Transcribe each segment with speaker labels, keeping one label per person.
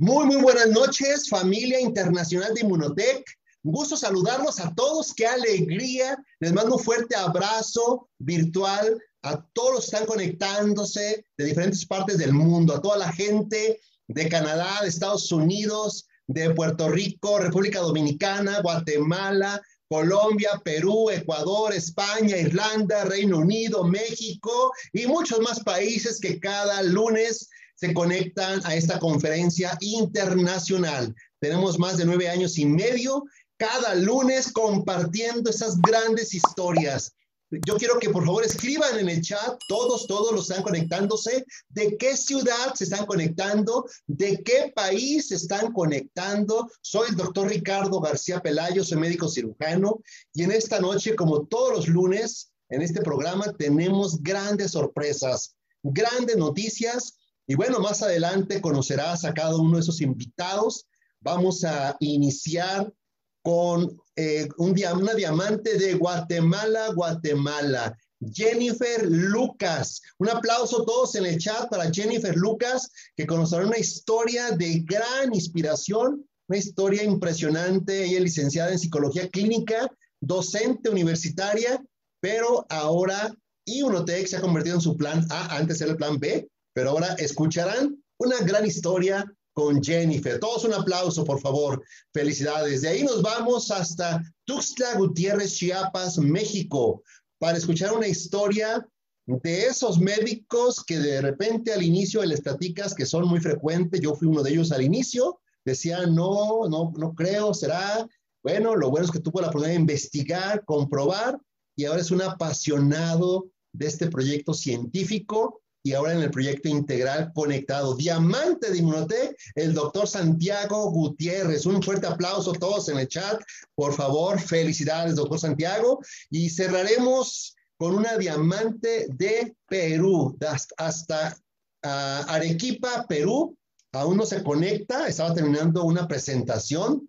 Speaker 1: Muy, muy buenas noches, familia internacional de Inmunotech. Gusto saludarlos a todos, qué alegría. Les mando un fuerte abrazo virtual a todos los que están conectándose de diferentes partes del mundo, a toda la gente de Canadá, de Estados Unidos, de Puerto Rico, República Dominicana, Guatemala, Colombia, Perú, Ecuador, España, Irlanda, Reino Unido, México y muchos más países que cada lunes se conectan a esta conferencia internacional. Tenemos más de nueve años y medio cada lunes compartiendo esas grandes historias. Yo quiero que por favor escriban en el chat, todos, todos los están conectándose, de qué ciudad se están conectando, de qué país se están conectando. Soy el doctor Ricardo García Pelayo, soy médico cirujano y en esta noche, como todos los lunes, en este programa tenemos grandes sorpresas, grandes noticias y bueno, más adelante conocerás a cada uno de esos invitados. Vamos a iniciar con eh, un, una diamante de Guatemala, Guatemala. Jennifer Lucas. Un aplauso todos en el chat para Jennifer Lucas, que conocerá una historia de gran inspiración, una historia impresionante. Ella es licenciada en psicología clínica, docente universitaria, pero ahora IUNOTEC se ha convertido en su plan A, antes era el plan B, pero ahora escucharán una gran historia con Jennifer. Todos un aplauso, por favor. Felicidades. De ahí nos vamos hasta Tuxtla Gutiérrez, Chiapas, México, para escuchar una historia de esos médicos que de repente al inicio les platicas que son muy frecuentes. Yo fui uno de ellos al inicio. Decían, no, no, no creo, será. Bueno, lo bueno es que tuvo la oportunidad de investigar, comprobar y ahora es un apasionado de este proyecto científico y ahora en el proyecto integral conectado. Diamante de Inmunotech, el doctor Santiago Gutiérrez. Un fuerte aplauso a todos en el chat, por favor. Felicidades, doctor Santiago. Y cerraremos con una diamante de Perú, hasta, ah, Arequipa, Perú. Aún no se conecta, estaba terminando una presentación.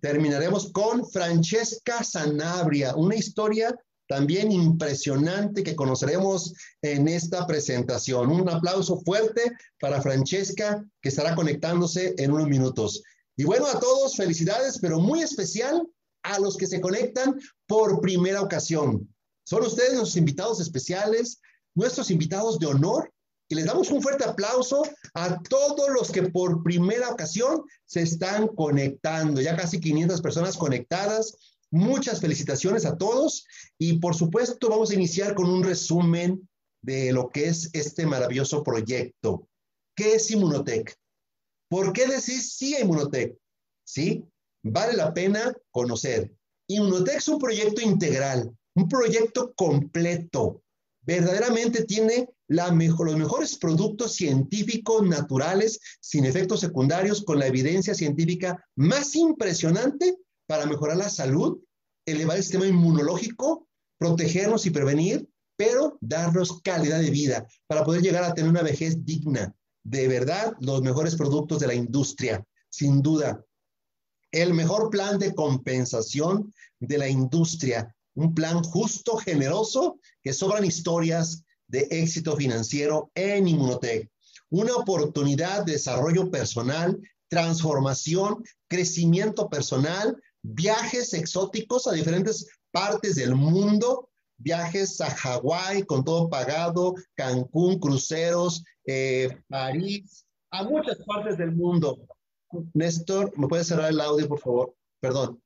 Speaker 1: Terminaremos con Francesca Sanabria, una historia también impresionante que conoceremos en esta presentación. Un aplauso fuerte para Francesca, que estará conectándose en unos minutos. Y bueno, a todos, felicidades, pero muy especial a los que se conectan por primera ocasión. Son ustedes nuestros invitados especiales, nuestros invitados de honor, y les damos un fuerte aplauso a todos los que por primera ocasión se están conectando. Ya casi 500 personas conectadas Muchas felicitaciones a todos y por supuesto vamos a iniciar con un resumen de lo que es este maravilloso proyecto. ¿Qué es Inmunotech? ¿Por qué decir sí a Inmunotech? Sí, vale la pena conocer. Inmunotech es un proyecto integral, un proyecto completo. Verdaderamente tiene los mejores productos científicos naturales sin efectos secundarios con la evidencia científica más impresionante para mejorar la salud, elevar el sistema inmunológico, protegernos y prevenir, pero darnos calidad de vida para poder llegar a tener una vejez digna. De verdad, los mejores productos de la industria, sin duda. El mejor plan de compensación de la industria, un plan justo, generoso, que sobran historias de éxito financiero en Inmunotech. Una oportunidad de desarrollo personal, transformación, crecimiento personal, viajes exóticos a diferentes partes del mundo, viajes a Hawái con todo pagado, Cancún, cruceros, eh, París, a muchas partes del mundo. Néstor, ¿me puedes cerrar el audio, por favor? Perdón.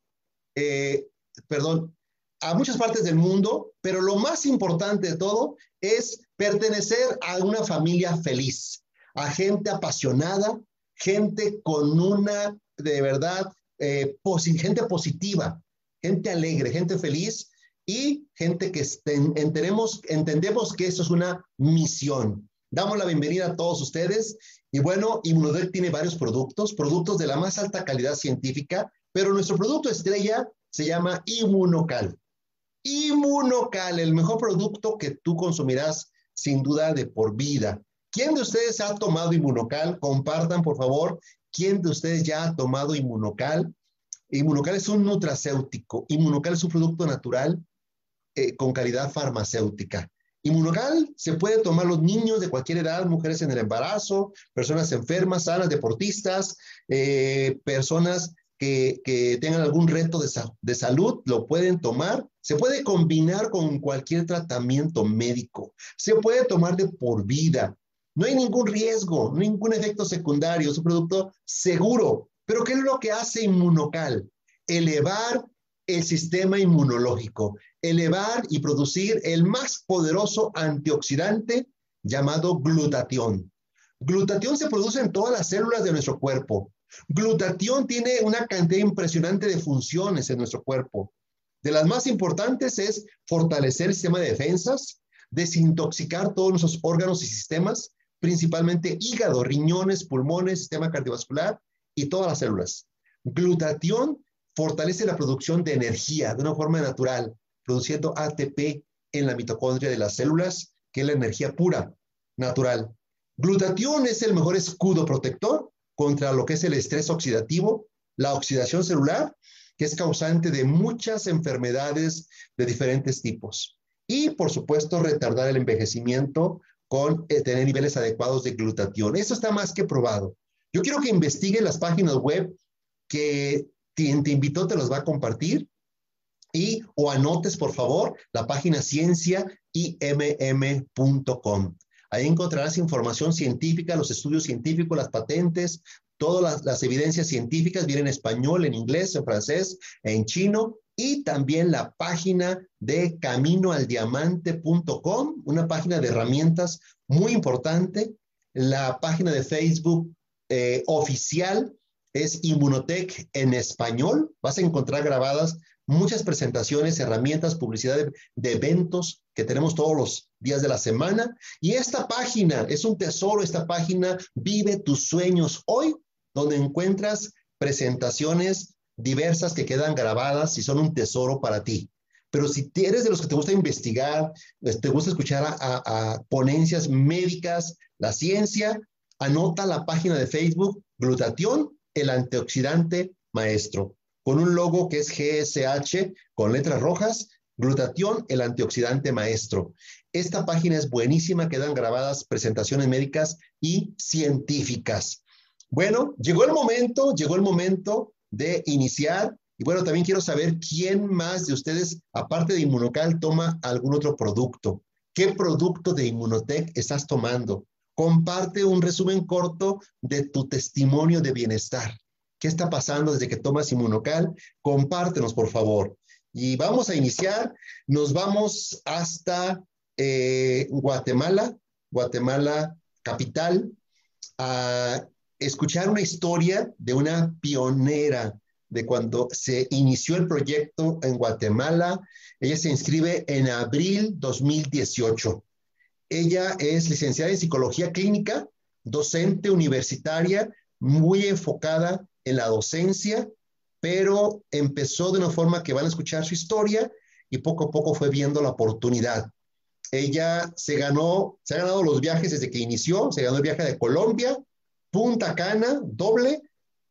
Speaker 1: Eh, perdón. A muchas partes del mundo, pero lo más importante de todo es pertenecer a una familia feliz, a gente apasionada, gente con una, de verdad, eh, gente positiva, gente alegre, gente feliz y gente que entendemos, entendemos que eso es una misión. Damos la bienvenida a todos ustedes y bueno, Inmunodec tiene varios productos, productos de la más alta calidad científica, pero nuestro producto estrella se llama Inmunocal. Inmunocal, el mejor producto que tú consumirás sin duda de por vida. ¿Quién de ustedes ha tomado Inmunocal? Compartan, por favor, ¿Quién de ustedes ya ha tomado Inmunocal? Inmunocal es un nutracéutico. Inmunocal es un producto natural eh, con calidad farmacéutica. Inmunocal se puede tomar los niños de cualquier edad, mujeres en el embarazo, personas enfermas, sanas, deportistas, eh, personas que, tengan algún reto de, de, salud, lo pueden tomar. Se puede combinar con cualquier tratamiento médico. Se puede tomar de por vida. No hay ningún riesgo, ningún efecto secundario. Es un producto seguro. Pero ¿qué es lo que hace Inmunocal? Elevar el sistema inmunológico, elevar y producir el más poderoso antioxidante llamado glutatión. Glutatión se produce en todas las células de nuestro cuerpo. Glutatión tiene una cantidad impresionante de funciones en nuestro cuerpo. De las más importantes es fortalecer el sistema de defensas, desintoxicar todos nuestros órganos y sistemas, principalmente hígado, riñones, pulmones, sistema cardiovascular y todas las células. Glutatión fortalece la producción de energía de una forma natural, produciendo ATP en la mitocondria de las células, que es la energía pura, natural. Glutatión es el mejor escudo protector contra lo que es el estrés oxidativo, la oxidación celular, que es causante de muchas enfermedades de diferentes tipos. Y, por supuesto, retardar el envejecimiento con eh, tener niveles adecuados de glutatión. Eso está más que probado. Yo quiero que investiguen las páginas web que quien te invitó te los va a compartir y o anotes, por favor, la página cienciaimm.com. Ahí encontrarás información científica, los estudios científicos, las patentes, todas las, evidencias científicas vienen en español, en inglés, en francés, en chino y también la página de caminoaldiamante.com, una página de herramientas muy importante, la página de Facebook eh, oficial es Inmunotech en español. Vas a encontrar grabadas muchas presentaciones, herramientas, publicidad de, eventos que tenemos todos los días de la semana. Y esta página es un tesoro, esta página Vive tus sueños hoy, donde encuentras presentaciones diversas que quedan grabadas y son un tesoro para ti. Pero si eres de los que te gusta investigar, pues, te gusta escuchar a, ponencias médicas, la ciencia, anota la página de Facebook Glutatión, el antioxidante maestro con un logo que es GSH con letras rojas, glutatión, el antioxidante maestro. Esta página es buenísima, quedan grabadas presentaciones médicas y científicas. Bueno, llegó el momento, llegó el momento de iniciar. Y bueno, también quiero saber quién más de ustedes, aparte de Inmunocal, toma algún otro producto. ¿Qué producto de Inmunotech estás tomando? Comparte un resumen corto de tu testimonio de bienestar. ¿Qué está pasando desde que tomas Inmunocal? Compártenos, por favor. Y vamos a iniciar. Nos vamos hasta eh, Guatemala, Guatemala capital, a escuchar una historia de una pionera de cuando se inició el proyecto en Guatemala. Ella se inscribe en abril 2018. Ella es licenciada en psicología clínica, docente universitaria, muy enfocada en la docencia, pero empezó de una forma que van a escuchar su historia y poco a poco fue viendo la oportunidad. Ella se ganó, se ha ganado los viajes desde que inició, se ganó el viaje de Colombia, Punta Cana, doble,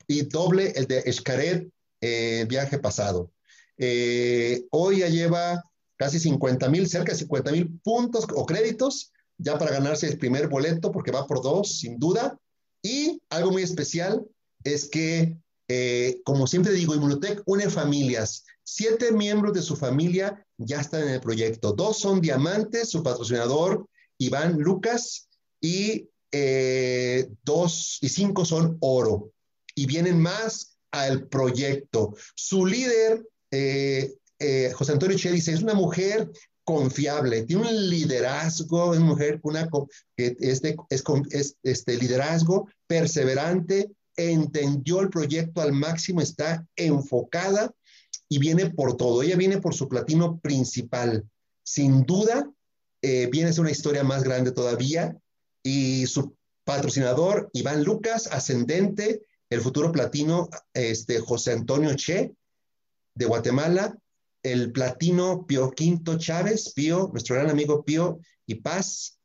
Speaker 1: y doble el de Escaret, eh, viaje pasado. Eh, hoy ya lleva casi 50 mil, cerca de 50 mil puntos o créditos ya para ganarse el primer boleto, porque va por dos, sin duda. Y algo muy especial, es que, eh, como siempre digo, Inmunotech une familias. Siete miembros de su familia ya están en el proyecto. Dos son diamantes, su patrocinador Iván Lucas, y eh, dos y cinco son oro. Y vienen más al proyecto. Su líder, eh, José Antonio Che, dice, es una mujer confiable, tiene un liderazgo, es mujer una, que es, es este liderazgo perseverante, entendió el proyecto al máximo, está enfocada y viene por todo. Ella viene por su platino principal. Sin duda, eh, viene a ser una historia más grande todavía. Y su patrocinador, Iván Lucas, ascendente, el futuro platino, este, José Antonio Che, de Guatemala, el platino Pio Quinto Chávez, Pío, nuestro gran amigo Pío y Paz,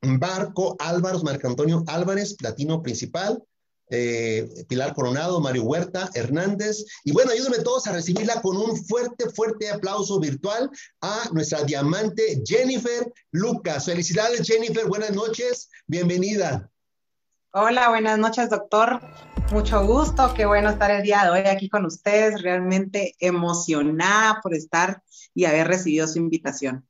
Speaker 1: Barco Álvaro, Marco Antonio Álvarez, platino principal, eh, Pilar Coronado, Mario Huerta, Hernández. Y bueno, ayúdenme todos a recibirla con un fuerte, fuerte aplauso virtual a nuestra diamante Jennifer Lucas. Felicidades, Jennifer. Buenas noches. Bienvenida.
Speaker 2: Hola, buenas noches, doctor. Mucho gusto. Qué bueno estar el día de hoy aquí con ustedes. Realmente emocionada por estar y haber recibido su invitación.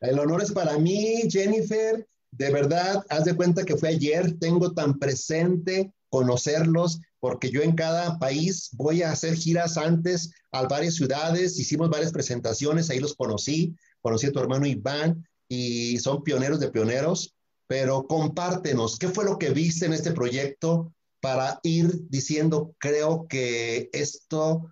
Speaker 1: El honor es para mí, Jennifer. De verdad, haz de cuenta que fue ayer. Tengo tan presente conocerlos, porque yo en cada país voy a hacer giras antes a varias ciudades, hicimos varias presentaciones, ahí los conocí, conocí a tu hermano Iván y son pioneros de pioneros, pero compártenos, ¿qué fue lo que viste en este proyecto para ir diciendo, creo que esto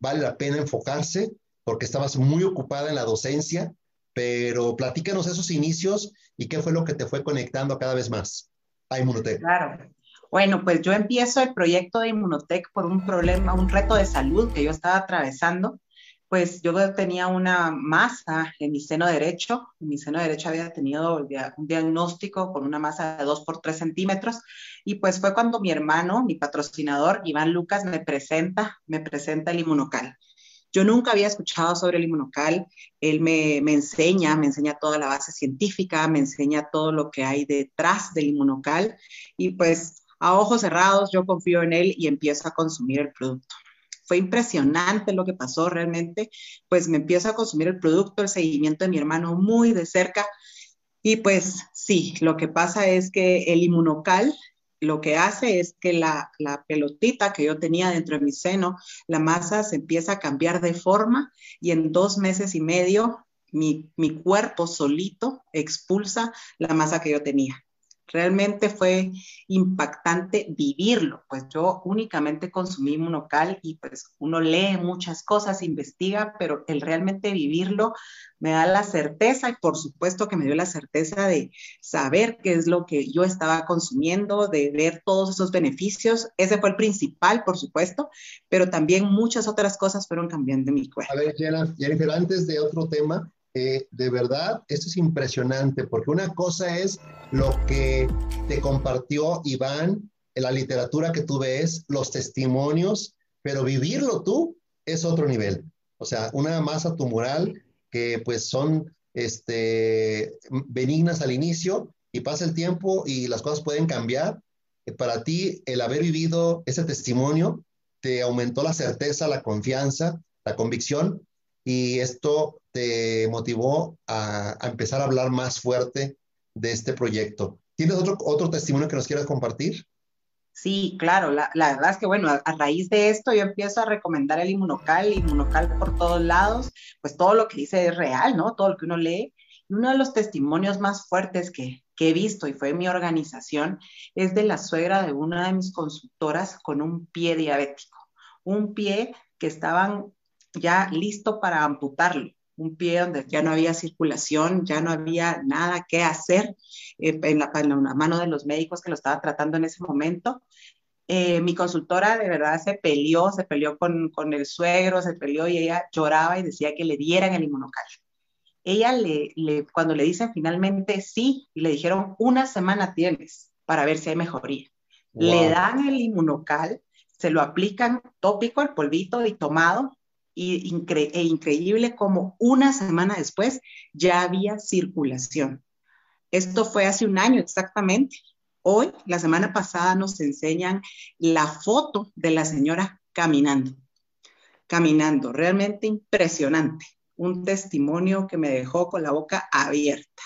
Speaker 1: vale la pena enfocarse, porque estabas muy ocupada en la docencia, pero platícanos esos inicios y qué fue lo que te fue conectando cada vez más a Inmunotech.
Speaker 2: Claro, bueno, pues yo empiezo el proyecto de Inmunotech por un problema, un reto de salud que yo estaba atravesando. Pues yo tenía una masa en mi seno derecho. En mi seno derecho había tenido un diagnóstico con una masa de 2 por 3 centímetros. Y pues fue cuando mi hermano, mi patrocinador, Iván Lucas, me presenta, me presenta el inmunocal. Yo nunca había escuchado sobre el inmunocal. Él me, me, enseña, me enseña toda la base científica, me enseña todo lo que hay detrás del inmunocal. Y pues a ojos cerrados, yo confío en él y empiezo a consumir el producto. Fue impresionante lo que pasó realmente, pues me empiezo a consumir el producto, el seguimiento de mi hermano muy de cerca. Y pues sí, lo que pasa es que el inmunocal lo que hace es que la, pelotita que yo tenía dentro de mi seno, la masa se empieza a cambiar de forma y en dos meses y medio mi, cuerpo solito expulsa la masa que yo tenía. Realmente fue impactante vivirlo, pues yo únicamente consumí monocal y pues uno lee muchas cosas, investiga, pero el realmente vivirlo me da la certeza y por supuesto que me dio la certeza de saber qué es lo que yo estaba consumiendo, de ver todos esos beneficios. Ese fue el principal, por supuesto, pero también muchas otras cosas fueron cambiando mi cuerpo.
Speaker 1: A ver, Jennifer, antes de otro tema, eh, de verdad, esto es impresionante, porque una cosa es lo que te compartió Iván, la literatura que tú ves, los testimonios, pero vivirlo tú es otro nivel. O sea, una masa tumoral que pues son este, benignas al inicio y pasa el tiempo y las cosas pueden cambiar. Eh, para ti, el haber vivido ese testimonio te aumentó la certeza, la confianza, la convicción y esto te motivó a, empezar a hablar más fuerte de este proyecto. ¿Tienes otro, otro testimonio que nos quieras compartir?
Speaker 2: Sí, claro, la, verdad es que bueno, a, raíz de esto yo empiezo a recomendar el inmunocal, inmunocal por todos lados, pues todo lo que dice es real, ¿no? Todo lo que uno lee. uno de los testimonios más fuertes que, que he visto y fue mi organización es de la suegra de una de mis consultoras con un pie diabético, un pie que estaban ya listo para amputarlo un pie donde ya no había circulación, ya no había nada que hacer eh, en, la, mano de los médicos que lo estaban tratando en ese momento. Eh, mi consultora de verdad se peleó, se peleó con, con, el suegro, se peleó y ella lloraba y decía que le dieran el inmunocal. Ella le, le, cuando le dicen finalmente sí, y le dijeron una semana tienes para ver si hay mejoría. Le dan el inmunocal, se lo aplican tópico, el polvito y tomado, e increíble como una semana después ya había circulación. Esto fue hace un año exactamente. Hoy, la semana pasada, nos enseñan la foto de la señora caminando, caminando, realmente impresionante. Un testimonio que me dejó con la boca abierta.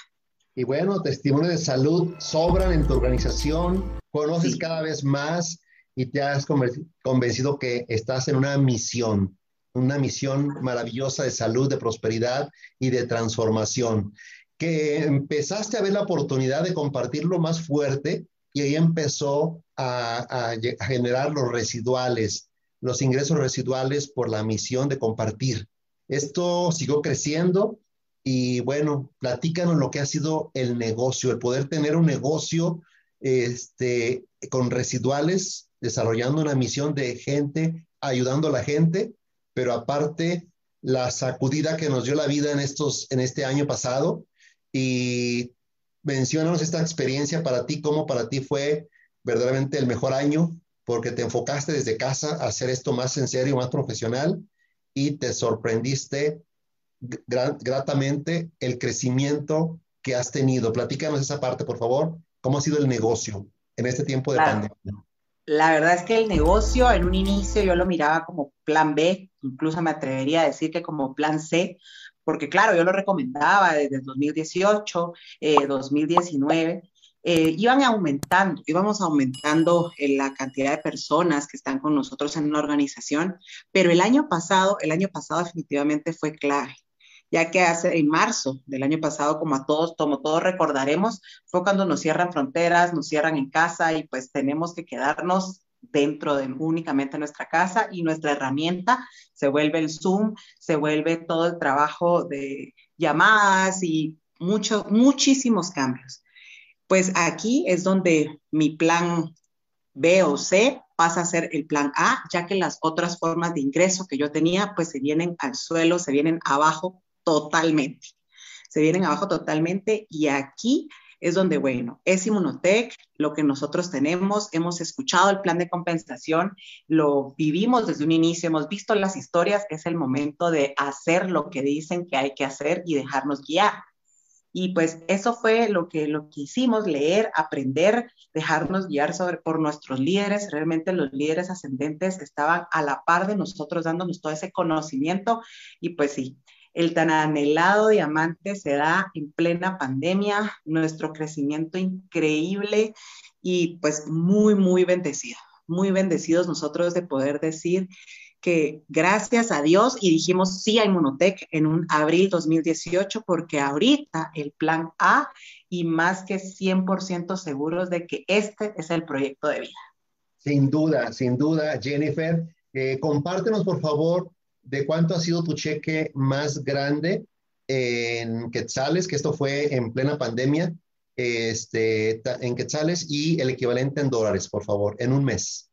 Speaker 1: Y bueno, testimonios de salud sobran en tu organización, conoces cada vez más y te has convencido que estás en una misión una misión maravillosa de salud, de prosperidad y de transformación, que empezaste a ver la oportunidad de compartirlo más fuerte y ahí empezó a, a generar los residuales, los ingresos residuales por la misión de compartir. Esto siguió creciendo y bueno, platícanos lo que ha sido el negocio, el poder tener un negocio este, con residuales, desarrollando una misión de gente, ayudando a la gente pero aparte la sacudida que nos dio la vida en, estos, en este año pasado y mencionanos esta experiencia para ti, cómo para ti fue verdaderamente el mejor año porque te enfocaste desde casa a hacer esto más en serio, más profesional y te sorprendiste gratamente el crecimiento que has tenido. Platícanos esa parte, por favor. ¿Cómo ha sido el negocio en este tiempo de pandemia?
Speaker 2: La verdad es que el negocio en un inicio yo lo miraba como plan B, incluso me atrevería a decir que como plan C, porque claro, yo lo recomendaba desde 2018, 2019, eh, eh, iban aumentando, íbamos aumentando eh, la cantidad de personas que están con nosotros en una organización, pero el año pasado, el año pasado definitivamente fue clave ya que hace en marzo del año pasado, como a todos, como todos recordaremos, fue cuando nos cierran fronteras, nos cierran en casa y pues tenemos que quedarnos dentro de únicamente nuestra casa y nuestra herramienta se vuelve el Zoom, se vuelve todo el trabajo de llamadas y muchos, muchísimos cambios. Pues aquí es donde mi plan B o C pasa a ser el plan A, ya que las otras formas de ingreso que yo tenía, pues se vienen al suelo, se vienen abajo totalmente. Se vienen abajo totalmente y aquí es donde, bueno, es Inmunotech, lo que nosotros tenemos, hemos escuchado el plan de compensación, lo vivimos desde un inicio, hemos visto las historias, es el momento de hacer lo que dicen que hay que hacer y dejarnos guiar. Y pues eso fue lo que, lo que hicimos, leer, aprender, dejarnos guiar sobre, por nuestros líderes. Realmente los líderes ascendentes estaban a la par de nosotros dándonos todo ese conocimiento y pues sí, el tan anhelado diamante se da en plena pandemia, nuestro crecimiento increíble y pues muy, muy bendecido, muy bendecidos nosotros de poder decir que gracias a Dios y dijimos sí a Inmunotech en un abril 2018 porque ahorita el plan A y más que 100% seguros de que este es el proyecto de vida.
Speaker 1: Sin duda, sin duda, Jennifer. Eh, compártenos, por favor, de cuánto ha sido tu cheque más grande en quetzales, que esto fue en plena pandemia, este, en quetzales y el equivalente en dólares, por favor, en un mes.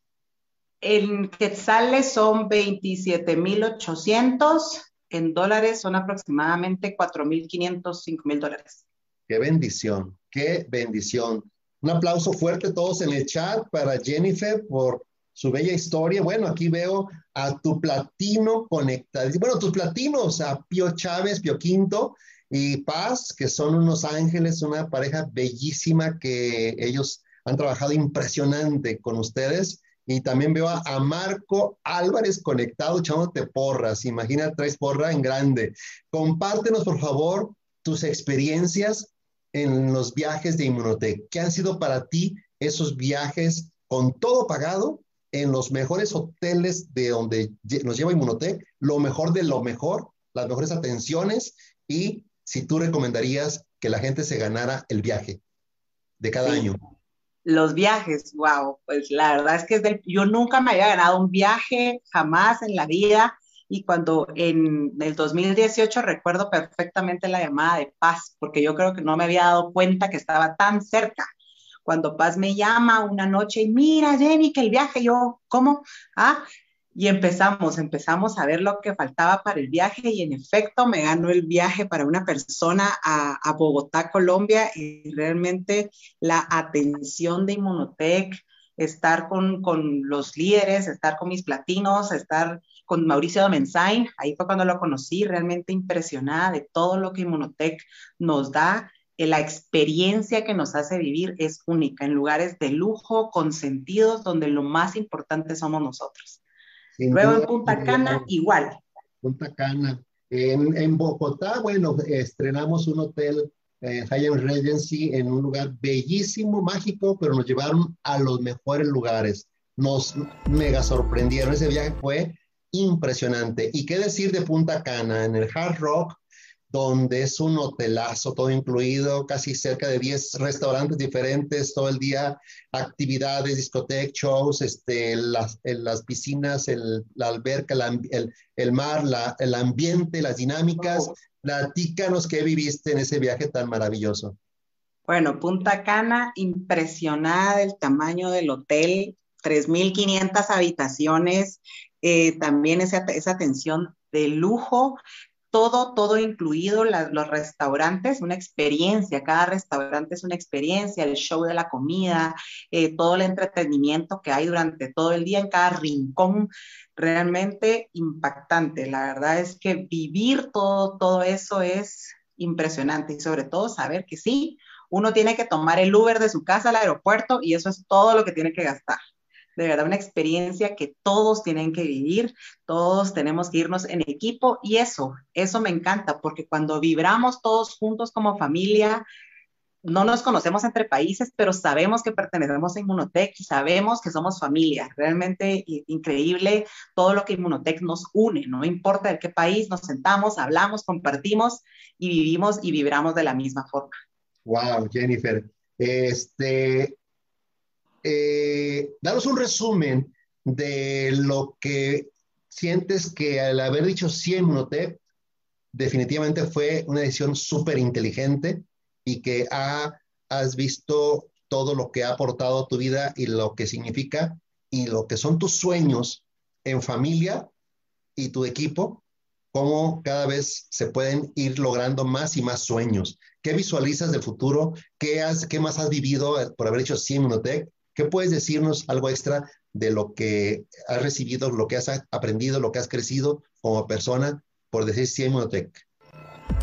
Speaker 2: En quetzales son 27,800, en dólares son aproximadamente 4,500, 5,000 dólares.
Speaker 1: Qué bendición, qué bendición. Un aplauso fuerte todos en el chat para Jennifer por su bella historia. Bueno, aquí veo a tu platino conectado. Bueno, tus platinos, a Pio Chávez, Pio Quinto y Paz, que son unos ángeles, una pareja bellísima que ellos han trabajado impresionante con ustedes. Y también veo a, Marco Álvarez conectado echándote porras. Imagina, traes porra en grande. Compártenos, por favor, tus experiencias en los viajes de Inmunotech. ¿Qué han sido para ti esos viajes con todo pagado en los mejores hoteles de donde nos lleva Inmunotech, lo mejor de lo mejor, las mejores atenciones y si tú recomendarías que la gente se ganara el viaje de cada año.
Speaker 2: Los viajes, wow, pues la verdad es que yo nunca me había ganado un viaje, jamás en la vida. Y cuando en el 2018 recuerdo perfectamente la llamada de paz, porque yo creo que no me había dado cuenta que estaba tan cerca cuando Paz me llama una noche y mira, Jenny, que el viaje, yo, ¿cómo? Ah, y empezamos, empezamos a ver lo que faltaba para el viaje y en efecto me ganó el viaje para una persona a, a Bogotá, Colombia y realmente la atención de Inmunotech, estar con, con, los líderes, estar con mis platinos, estar con Mauricio Domensain, ahí fue cuando lo conocí, realmente impresionada de todo lo que Inmunotech nos da la experiencia que nos hace vivir es única, en lugares de lujo, consentidos, donde lo más importante somos nosotros. Luego en Punta Cana, igual.
Speaker 1: Punta Cana. En, Bogotá, bueno, estrenamos un hotel, eh, Regency, en un lugar bellísimo, mágico, pero nos llevaron a los mejores lugares. Nos mega sorprendieron. Ese viaje fue impresionante. ¿Y qué decir de Punta Cana? En el Hard Rock donde es un hotelazo, todo incluido, casi cerca de 10 restaurantes diferentes, todo el día, actividades, discotecas, shows, este, las, las piscinas, el, la alberca, el, el, mar, la, el ambiente, las dinámicas. Platícanos qué viviste en ese viaje tan maravilloso.
Speaker 2: Bueno, Punta Cana, impresionada del tamaño del hotel, 3.500 habitaciones, eh, también esa atención de lujo, todo, todo incluido, los restaurantes, una experiencia, cada restaurante es una experiencia, el show de la comida, eh, todo el entretenimiento que hay durante todo el día en cada rincón, realmente impactante. La verdad es que vivir todo, todo eso es impresionante y sobre todo saber que sí, uno tiene que tomar el Uber de su casa al aeropuerto y eso es todo lo que tiene que gastar de verdad una experiencia que todos tienen que vivir, todos tenemos que irnos en equipo y eso, eso me encanta porque cuando vibramos todos juntos como familia, no nos conocemos entre países, pero sabemos que pertenecemos a Inmunotech y sabemos que somos familia. Realmente increíble todo lo que Inmunotech nos une, no importa de qué país nos sentamos, hablamos, compartimos y vivimos y vibramos de la misma forma.
Speaker 1: Wow, Jennifer. Este, eh, danos un resumen de lo que sientes que al haber dicho sí a definitivamente fue una decisión súper inteligente y que has visto todo lo que ha aportado a tu vida y lo que significa y lo que son tus sueños en familia y tu equipo, cómo cada vez se pueden ir logrando más y más sueños. ¿Qué visualizas del futuro? ¿Qué, más has vivido por haber hecho sí ¿Qué puedes decirnos algo extra de lo que has recibido, lo que has aprendido, lo que has crecido como persona por decir sí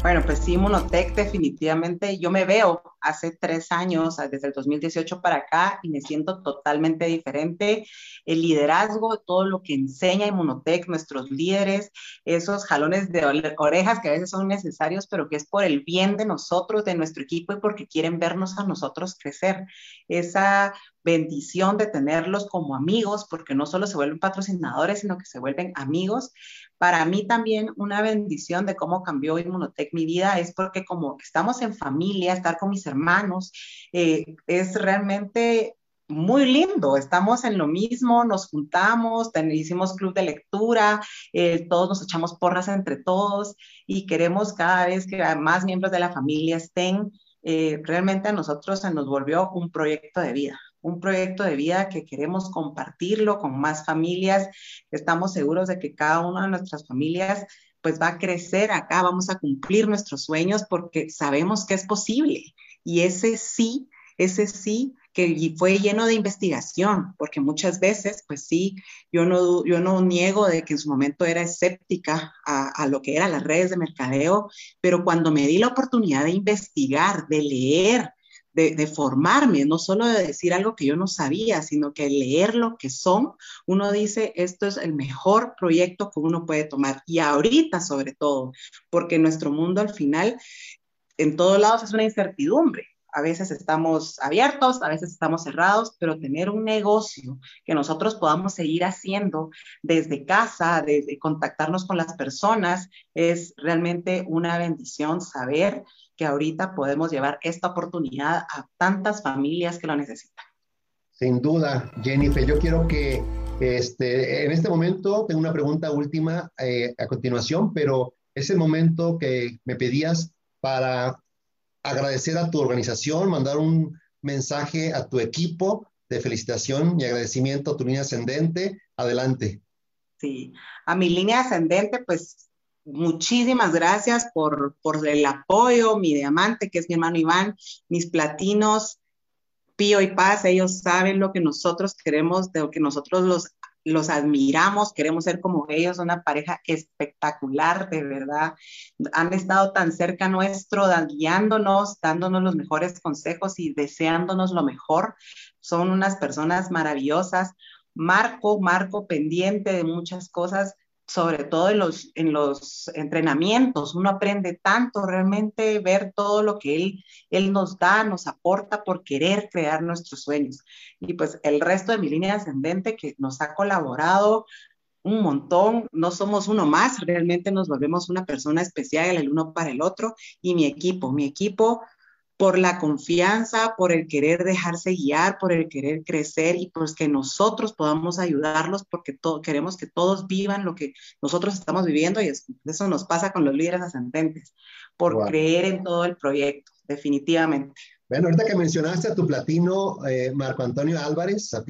Speaker 2: bueno, pues sí, Monotec definitivamente, yo me veo hace tres años, desde el 2018 para acá, y me siento totalmente diferente. El liderazgo, todo lo que enseña Inmunotech, nuestros líderes, esos jalones de orejas que a veces son necesarios, pero que es por el bien de nosotros, de nuestro equipo y porque quieren vernos a nosotros crecer. Esa bendición de tenerlos como amigos, porque no solo se vuelven patrocinadores, sino que se vuelven amigos, para mí también una bendición de cómo cambió Inmunotech mi vida es porque como estamos en familia, estar con mis hermanos, eh, es realmente muy lindo, estamos en lo mismo, nos juntamos, hicimos club de lectura, eh, todos nos echamos porras entre todos y queremos cada vez que más miembros de la familia estén, eh, realmente a nosotros se nos volvió un proyecto de vida un proyecto de vida que queremos compartirlo con más familias. Estamos seguros de que cada una de nuestras familias pues va a crecer acá, vamos a cumplir nuestros sueños porque sabemos que es posible. Y ese sí, ese sí que fue lleno de investigación, porque muchas veces, pues sí, yo no, yo no niego de que en su momento era escéptica a, a lo que eran las redes de mercadeo, pero cuando me di la oportunidad de investigar, de leer, de, formarme, no solo de decir algo que yo no sabía, sino que leer lo que son, uno dice, esto es el mejor proyecto que uno puede tomar. Y ahorita sobre todo, porque nuestro mundo al final, en todos lados es una incertidumbre. A veces estamos abiertos, a veces estamos cerrados, pero tener un negocio que nosotros podamos seguir haciendo desde casa, desde contactarnos con las personas, es realmente una bendición saber que ahorita podemos llevar esta oportunidad a tantas familias que lo necesitan.
Speaker 1: Sin duda, Jennifer, yo quiero que este, en este momento tengo una pregunta última eh, a continuación, pero es el momento que me pedías para agradecer a tu organización, mandar un mensaje a tu equipo de felicitación y agradecimiento a tu línea ascendente. Adelante.
Speaker 2: Sí, a mi línea ascendente, pues muchísimas gracias por, el apoyo, mi diamante, que es mi hermano Iván, mis platinos, Pío y Paz, ellos saben lo que nosotros queremos, de lo que nosotros los, los admiramos, queremos ser como ellos, una pareja espectacular, de verdad. Han estado tan cerca nuestro, guiándonos, dándonos los mejores consejos y deseándonos lo mejor. Son unas personas maravillosas. Marco, Marco, pendiente de muchas cosas, sobre todo en los, en los entrenamientos, uno aprende tanto realmente ver todo lo que él, él nos da, nos aporta por querer crear nuestros sueños. Y pues el resto de mi línea ascendente que nos ha colaborado un montón, no somos uno más, realmente nos volvemos una persona especial el uno para el otro y mi equipo, mi equipo por la confianza, por el querer dejarse guiar, por el querer crecer y pues que nosotros podamos ayudarlos porque queremos que todos vivan lo que nosotros estamos viviendo y eso nos pasa con los líderes ascendentes, por creer en todo el proyecto, definitivamente.
Speaker 1: Bueno, ahorita que mencionaste a tu platino, eh, Marco Antonio Álvarez, a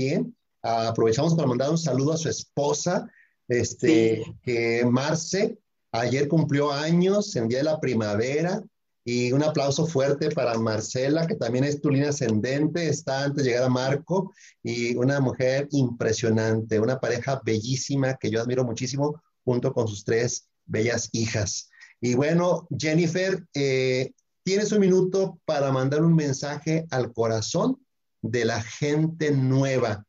Speaker 1: aprovechamos para mandar un saludo a su esposa, este, que Marce, Ayer cumplió años en Día de la Primavera y un aplauso fuerte para Marcela, que también es tu línea ascendente, está antes de llegar a Marco y una mujer impresionante, una pareja bellísima que yo admiro muchísimo junto con sus tres bellas hijas. Y bueno, Jennifer, eh, tienes un minuto para mandar un mensaje al corazón de la gente nueva,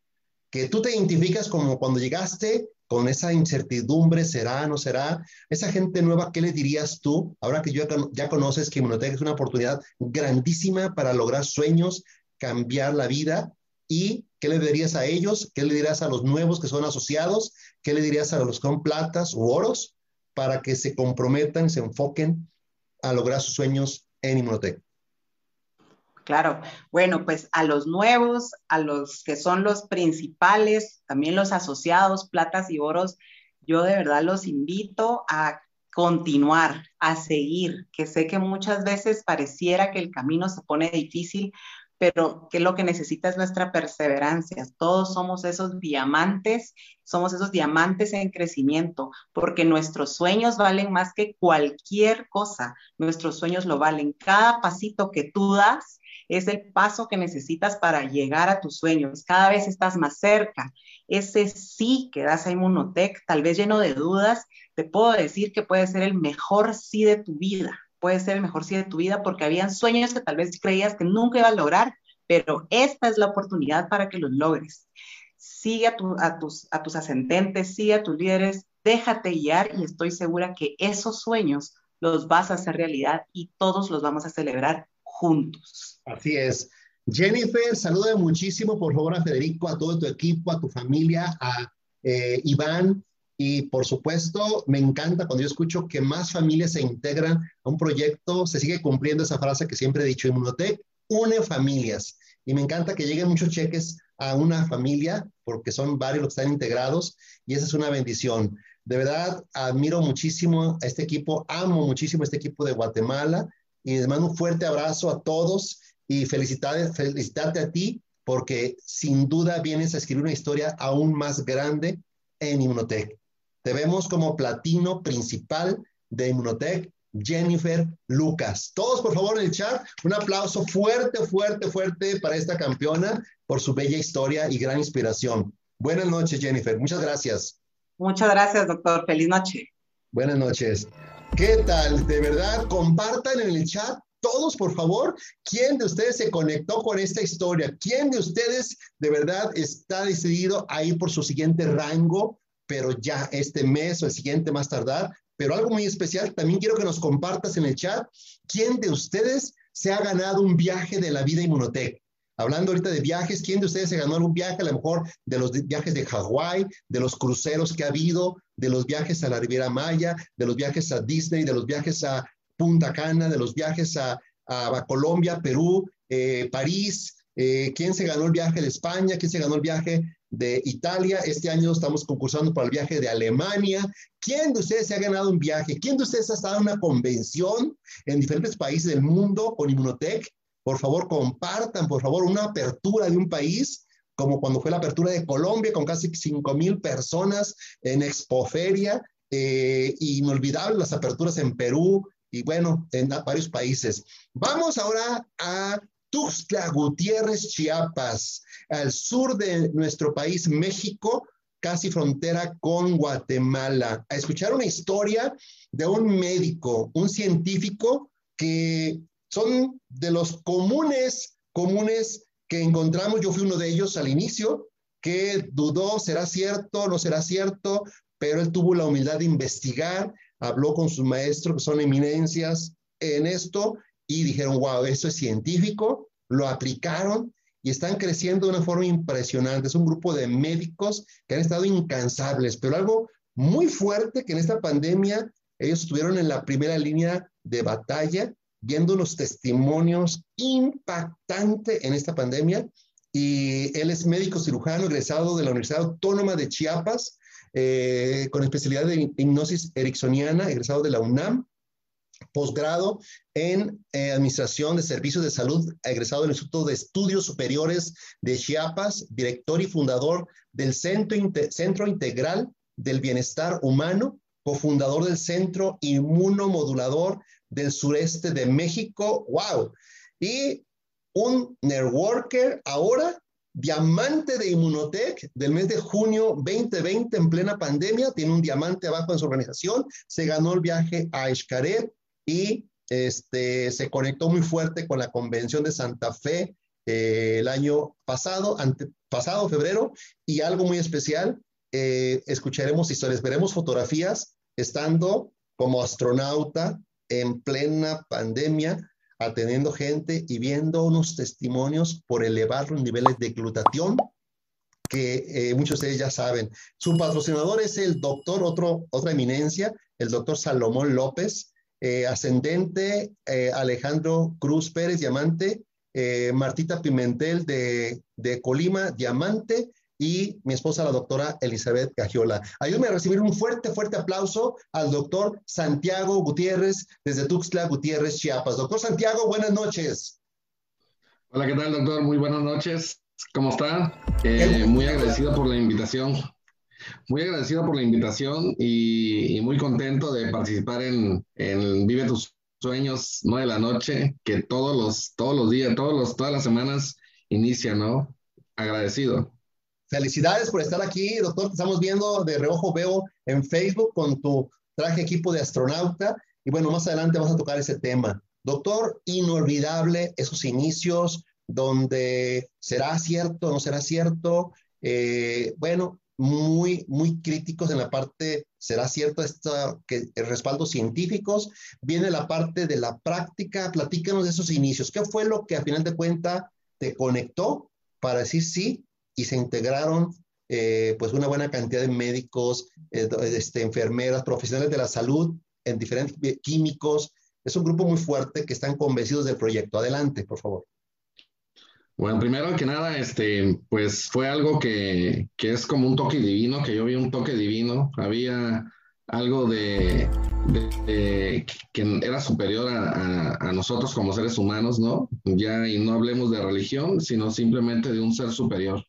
Speaker 1: que tú te identificas como cuando llegaste con esa incertidumbre, será, no será. Esa gente nueva, ¿qué le dirías tú? Ahora que ya, ya conoces que Inmunotech es una oportunidad grandísima para lograr sueños, cambiar la vida. ¿Y qué le dirías a ellos? ¿Qué le dirías a los nuevos que son asociados? ¿Qué le dirías a los con platas u oros para que se comprometan, se enfoquen a lograr sus sueños en Inmunotech?
Speaker 2: Claro, bueno, pues a los nuevos, a los que son los principales, también los asociados, platas y oros, yo de verdad los invito a continuar, a seguir, que sé que muchas veces pareciera que el camino se pone difícil, pero que lo que necesita es nuestra perseverancia. Todos somos esos diamantes, somos esos diamantes en crecimiento, porque nuestros sueños valen más que cualquier cosa. Nuestros sueños lo valen. Cada pasito que tú das es el paso que necesitas para llegar a tus sueños. Cada vez estás más cerca. Ese sí que das a Inmunotech, tal vez lleno de dudas, te puedo decir que puede ser el mejor sí de tu vida. Puede ser el mejor sí de tu vida porque habían sueños que tal vez creías que nunca iba a lograr, pero esta es la oportunidad para que los logres. Sigue a, a, tus, a tus ascendentes, sigue a tus líderes, déjate guiar y estoy segura que esos sueños los vas a hacer realidad y todos los vamos a celebrar juntos.
Speaker 1: Así es. Jennifer, saluda muchísimo, por favor, a Federico, a todo tu equipo, a tu familia, a eh, Iván. Y por supuesto, me encanta cuando yo escucho que más familias se integran a un proyecto, se sigue cumpliendo esa frase que siempre he dicho, Inmunotech une familias. Y me encanta que lleguen muchos cheques a una familia, porque son varios los que están integrados, y esa es una bendición. De verdad, admiro muchísimo a este equipo, amo muchísimo a este equipo de Guatemala y les mando un fuerte abrazo a todos y felicitarte a ti porque sin duda vienes a escribir una historia aún más grande en Inmunotech. Te vemos como platino principal de Inmunotech, Jennifer Lucas. Todos, por favor, en el chat, un aplauso fuerte, fuerte, fuerte para esta campeona por su bella historia y gran inspiración. Buenas noches, Jennifer. Muchas gracias.
Speaker 2: Muchas gracias, doctor. Feliz noche.
Speaker 1: Buenas noches. ¿Qué tal? De verdad, compartan en el chat todos, por favor, quién de ustedes se conectó con esta historia, quién de ustedes de verdad está decidido a ir por su siguiente rango, pero ya este mes o el siguiente más tardar. Pero algo muy especial, también quiero que nos compartas en el chat quién de ustedes se ha ganado un viaje de la vida Inmunotech. Hablando ahorita de viajes, ¿quién de ustedes se ganó algún viaje? A lo mejor de los viajes de Hawái, de los cruceros que ha habido, de los viajes a la Riviera Maya, de los viajes a Disney, de los viajes a Punta Cana, de los viajes a, Colombia, Perú, eh, París. Eh, ¿Quién se ganó el viaje de España? ¿Quién se ganó el viaje de Italia? Este año estamos concursando para el viaje de Alemania. ¿Quién de ustedes se ha ganado un viaje? ¿Quién de ustedes ha estado en una convención en diferentes países del mundo con Inmunotech? Por favor, compartan, por favor, una apertura de un país, como cuando fue la apertura de Colombia, con casi 5 mil personas en Expoferia, eh, inolvidables las aperturas en Perú y bueno, en varios países. Vamos ahora a Tuxtla Gutiérrez, Chiapas, al sur de nuestro país, México, casi frontera con Guatemala, a escuchar una historia de un médico, un científico que son de los comunes, comunes que encontramos. Yo fui uno de ellos al inicio, que dudó, será cierto, no será cierto, pero él tuvo la humildad de investigar, habló con sus maestros, que son eminencias en esto, y dijeron, wow, esto es científico, lo aplicaron y están creciendo de una forma impresionante. Es un grupo de médicos que han estado incansables, pero algo muy fuerte que en esta pandemia ellos estuvieron en la primera línea de batalla viendo los testimonios impactantes en esta pandemia. Y él es médico cirujano egresado de la Universidad Autónoma de Chiapas, eh, con especialidad de hipnosis ericksoniana, egresado de la UNAM, posgrado en eh, Administración de Servicios de Salud, egresado del Instituto de Estudios Superiores de Chiapas, director y fundador del Centro, Centro Integral del Bienestar Humano cofundador del Centro Inmunomodulador del Sureste de México. ¡Wow! Y un networker ahora diamante de Inmunotech del mes de junio 2020 en plena pandemia, tiene un diamante abajo en su organización, se ganó el viaje a Xcaret y este, se conectó muy fuerte con la convención de Santa Fe eh, el año pasado, ante, pasado febrero, y algo muy especial, eh, escucharemos historias, veremos fotografías estando como astronauta en plena pandemia atendiendo gente y viendo unos testimonios por elevar los niveles de glutatión que eh, muchos de ustedes ya saben. Su patrocinador es el doctor, otro, otra eminencia, el doctor Salomón López, eh, ascendente eh, Alejandro Cruz Pérez, diamante, Martita Pimentel de, de Colima, diamante, y mi esposa, la doctora Elizabeth Cagiola. Ayúdame a recibir un fuerte, fuerte aplauso al doctor Santiago Gutiérrez desde Tuxtla Gutiérrez, Chiapas. Doctor Santiago, buenas noches.
Speaker 3: Hola, ¿qué tal, doctor? Muy buenas noches. ¿Cómo está? Eh, muy agradecido por la invitación. Muy agradecido por la invitación y, muy contento de participar en, en, Vive tus sueños, no de la noche, que todos los, todos los días, todos los, todas las semanas inicia, ¿no? Agradecido.
Speaker 1: Felicidades por estar aquí, doctor. Te estamos viendo de reojo, veo en Facebook con tu traje equipo de astronauta. Y bueno, más adelante vamos a tocar ese tema. Doctor, inolvidable esos inicios donde será cierto, no será cierto. Eh, bueno, muy, muy críticos en la parte, será cierto esto, que el respaldo científicos. Viene la parte de la práctica. Platícanos de esos inicios. ¿Qué fue lo que a final de cuentas te conectó para decir sí, y se integraron eh, pues una buena cantidad de médicos, eh, este, enfermeras, profesionales de la salud, en diferentes químicos. Es un grupo muy fuerte que están convencidos del proyecto. Adelante, por favor.
Speaker 3: Bueno, primero que nada, este, pues fue algo que, que es como un toque divino, que yo vi un toque divino. Había algo de, que era superior a, nosotros como seres humanos, ¿no? Ya, y no hablemos de religión, sino simplemente de un ser superior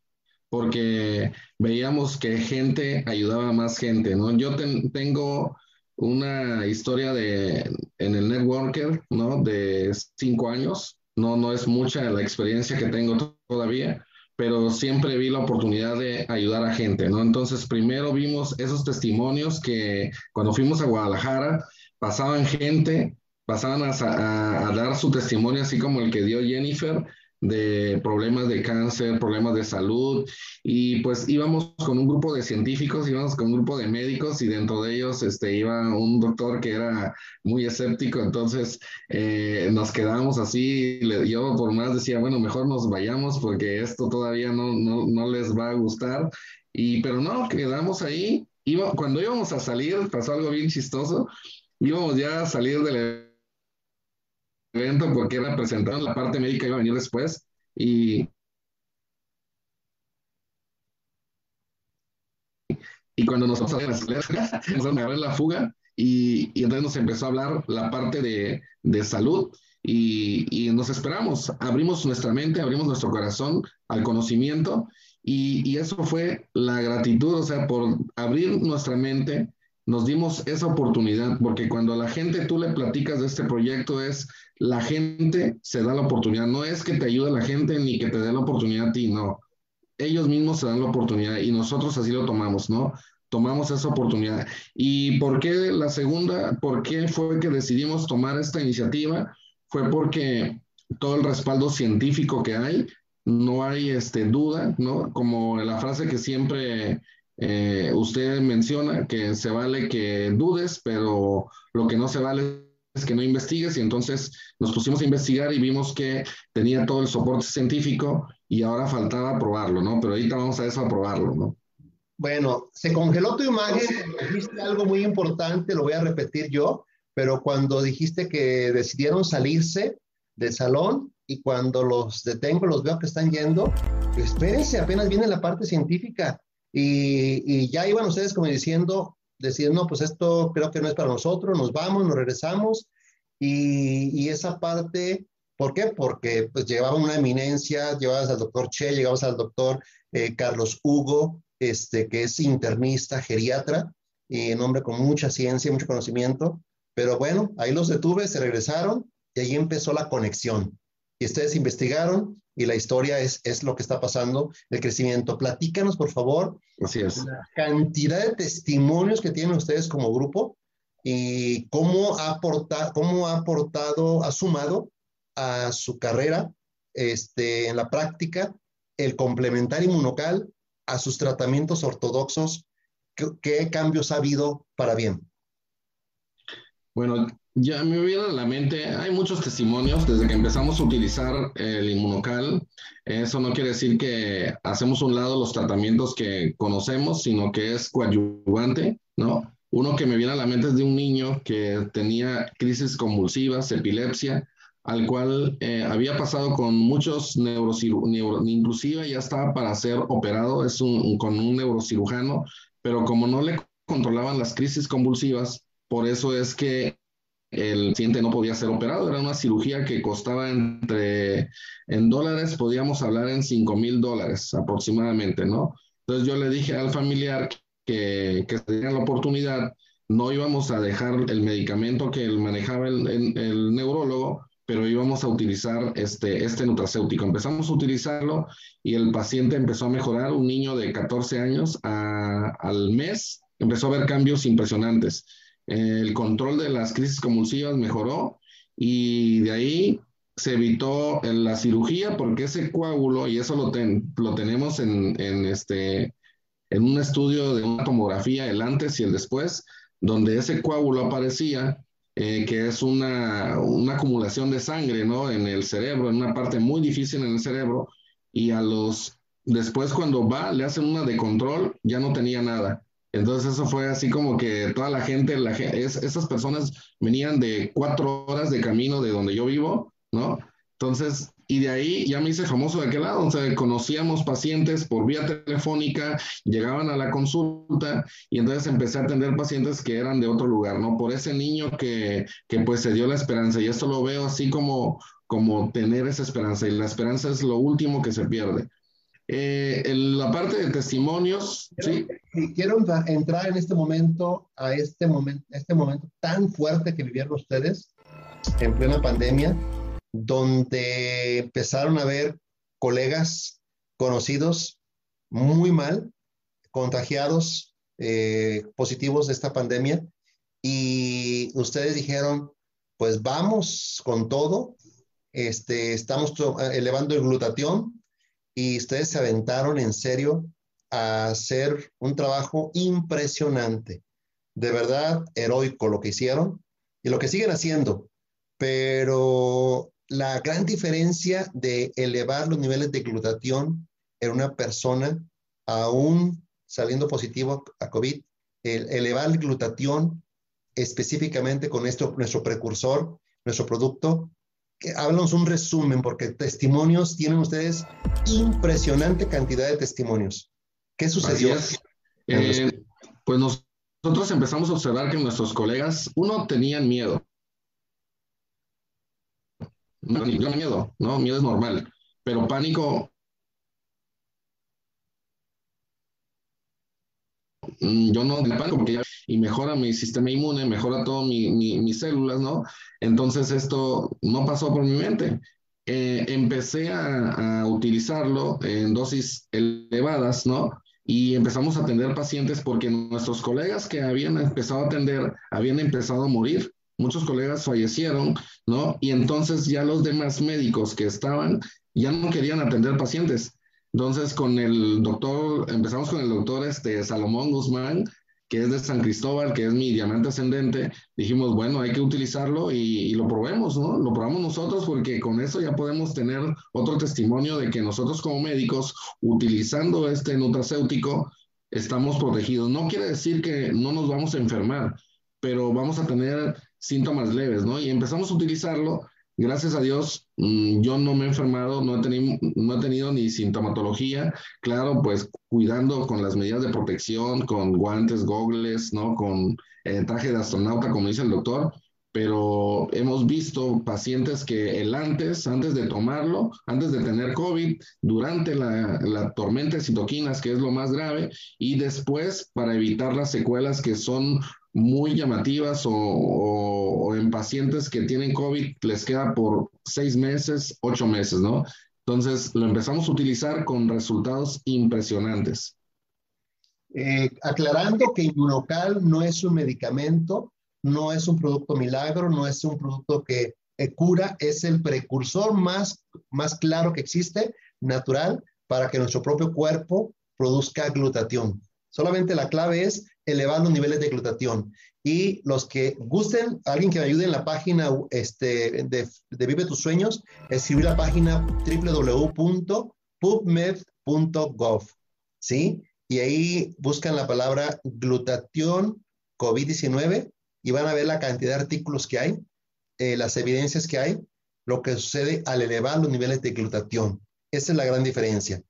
Speaker 3: porque veíamos que gente ayudaba a más gente, ¿no? Yo tengo una historia de, en el networker, ¿no? De cinco años, no, no es mucha la experiencia que tengo todavía, pero siempre vi la oportunidad de ayudar a gente, ¿no? Entonces, primero vimos esos testimonios que cuando fuimos a Guadalajara, pasaban gente, pasaban a, a dar su testimonio, así como el que dio Jennifer, de problemas de cáncer, problemas de salud, y pues íbamos con un grupo de científicos, íbamos con un grupo de médicos y dentro de ellos este, iba un doctor que era muy escéptico, entonces eh, nos quedamos así, yo por más decía, bueno, mejor nos vayamos porque esto todavía no, no, no les va a gustar, y pero no, quedamos ahí, Iba, cuando íbamos a salir, pasó algo bien chistoso, íbamos ya a salir del evento porque era presentado, la parte médica iba a venir después y, y cuando nos a ver la fuga y, y, entonces nos empezó a hablar la parte de, de salud y, y, nos esperamos, abrimos nuestra mente, abrimos nuestro corazón al conocimiento y, y eso fue la gratitud, o sea, por abrir nuestra mente nos dimos esa oportunidad, porque cuando a la gente tú le platicas de este proyecto es la gente se da la oportunidad, no es que te ayude la gente ni que te dé la oportunidad a ti, no. Ellos mismos se dan la oportunidad y nosotros así lo tomamos, ¿no? Tomamos esa oportunidad. ¿Y por qué la segunda? ¿Por qué fue que decidimos tomar esta iniciativa? Fue porque todo el respaldo científico que hay, no hay este, duda, ¿no? Como la frase que siempre eh, usted menciona que se vale que dudes, pero lo que no se vale es que no investigues y entonces nos pusimos a investigar y vimos que tenía todo el soporte científico y ahora faltaba probarlo, ¿no? Pero ahorita vamos a eso a probarlo, ¿no?
Speaker 1: Bueno, se congeló tu imagen, dijiste algo muy importante, lo voy a repetir yo, pero cuando dijiste que decidieron salirse del salón y cuando los detengo, los veo que están yendo, espérense, apenas viene la parte científica y, ya iban ustedes como diciendo, diciendo, no, pues esto creo que no es para nosotros, nos vamos, nos regresamos. Y, esa parte, ¿por qué? Porque pues llevaban una eminencia, llevabas al doctor Che, llegabas al doctor eh, Carlos Hugo, este, que es internista, geriatra, y un hombre con mucha ciencia, mucho conocimiento, pero bueno, ahí los detuve, se regresaron y ahí empezó la conexión. Y ustedes investigaron y la historia es, es lo que está pasando, el crecimiento. Platícanos, por favor,
Speaker 3: Así es.
Speaker 1: la cantidad de testimonios que tienen ustedes como grupo y cómo ha aportado, cómo ha aportado, ha sumado a su carrera este, en la práctica el complementar inmunocal a sus tratamientos ortodoxos. ¿Qué, qué cambios ha habido para bien?
Speaker 3: Bueno, ya me viene a la mente, hay muchos testimonios desde que empezamos a utilizar el inmunocal. Eso no quiere decir que hacemos un lado los tratamientos que conocemos, sino que es coadyuvante, ¿no? Uno que me viene a la mente es de un niño que tenía crisis convulsivas, epilepsia, al cual eh, había pasado con muchos neurocirujanos, inclusive ya estaba para ser operado, es un, con un neurocirujano, pero como no le controlaban las crisis convulsivas, por eso es que el paciente no podía ser operado. Era una cirugía que costaba entre, en dólares, podíamos hablar en 5 mil dólares aproximadamente, ¿no? Entonces yo le dije al familiar que, que tenía la oportunidad, no íbamos a dejar el medicamento que manejaba el, el, el neurólogo, pero íbamos a utilizar este, este nutracéutico. Empezamos a utilizarlo y el paciente empezó a mejorar, un niño de 14 años a, al mes, empezó a ver cambios impresionantes el control de las crisis convulsivas mejoró y de ahí se evitó la cirugía porque ese coágulo, y eso lo, ten, lo tenemos en, en, este, en un estudio de una tomografía, el antes y el después, donde ese coágulo aparecía, eh, que es una, una, acumulación de sangre ¿no? en el cerebro, en una parte muy difícil en el cerebro, y a los, después cuando va, le hacen una de control, ya no tenía nada. Entonces eso fue así como que toda la gente, es, esas personas venían de cuatro horas de camino de donde yo vivo, ¿no? Entonces, y de ahí ya me hice famoso de aquel lado, o conocíamos pacientes por vía telefónica, llegaban a la consulta y entonces empecé a atender pacientes que eran de otro lugar, ¿no? Por ese niño que, que pues se dio la esperanza y esto lo veo así como, como tener esa esperanza y la esperanza es lo último que se pierde. Eh, en la parte de testimonios,
Speaker 1: quiero, ¿sí? Quiero entrar en este momento, a este momento, este momento tan fuerte que vivieron ustedes en plena pandemia, donde empezaron a ver colegas conocidos muy mal, contagiados, eh, positivos de esta pandemia, y ustedes dijeron, pues vamos con todo, este, estamos elevando el glutatión, y ustedes se aventaron en serio a hacer un trabajo impresionante, de verdad heroico lo que hicieron y lo que siguen haciendo, pero la gran diferencia de elevar los niveles de glutatión en una persona aún saliendo positivo a COVID, el elevar el glutatión específicamente con nuestro precursor, nuestro producto, háblanos un resumen, porque testimonios tienen ustedes impresionante cantidad de testimonios. ¿Qué sucedió?
Speaker 3: Eh, pues nosotros empezamos a observar que nuestros colegas, uno, tenían miedo. No, miedo, no, miedo es normal, pero pánico. Yo no pánico porque y mejora mi sistema inmune, mejora todas mi, mi, mis células, ¿no? Entonces esto no pasó por mi mente. Eh, empecé a, a, utilizarlo en dosis elevadas, ¿no? Y empezamos a atender pacientes porque nuestros colegas que habían empezado a atender habían empezado a morir. Muchos colegas fallecieron, ¿no? Y entonces ya los demás médicos que estaban ya no querían atender pacientes. Entonces con el doctor, empezamos con el doctor este, Salomón Guzmán, que es de San Cristóbal, que es mi diamante ascendente, dijimos, bueno, hay que utilizarlo y, y, lo probemos, ¿no? Lo probamos nosotros porque con eso ya podemos tener otro testimonio de que nosotros como médicos, utilizando este nutracéutico, estamos protegidos. No quiere decir que no nos vamos a enfermar, pero vamos a tener síntomas leves, ¿no? Y empezamos a utilizarlo. Gracias a Dios, yo no me he enfermado, no he, tenido, ni sintomatología. Claro, pues cuidando con las medidas de protección, con guantes, gogles, ¿no? Con eh, traje de astronauta, como dice el doctor. pero hemos visto pacientes que el antes, antes de tomarlo, antes de tener COVID, durante la, tormenta de citoquinas, que es lo más grave, y después para evitar las secuelas que son muy llamativas o, en pacientes que tienen COVID les queda por seis meses, ocho meses, ¿no? Entonces lo empezamos a utilizar con resultados impresionantes.
Speaker 1: Eh, aclarando que Inmunocal no es un medicamento, no es un producto milagro, no es un producto que cura, es el precursor más, más claro que existe, natural, para que nuestro propio cuerpo produzca glutatión. Solamente la clave es elevar los niveles de glutatión. Y los que gusten, alguien que me ayude en la página este, de, de Vive tus Sueños, escribir la página www.pubmed.gov. ¿Sí? Y ahí buscan la palabra glutatión COVID-19 y van a ver la cantidad de artículos que hay, eh, las evidencias que hay, lo que sucede al elevar los niveles de glutatión. Esa es la gran diferencia.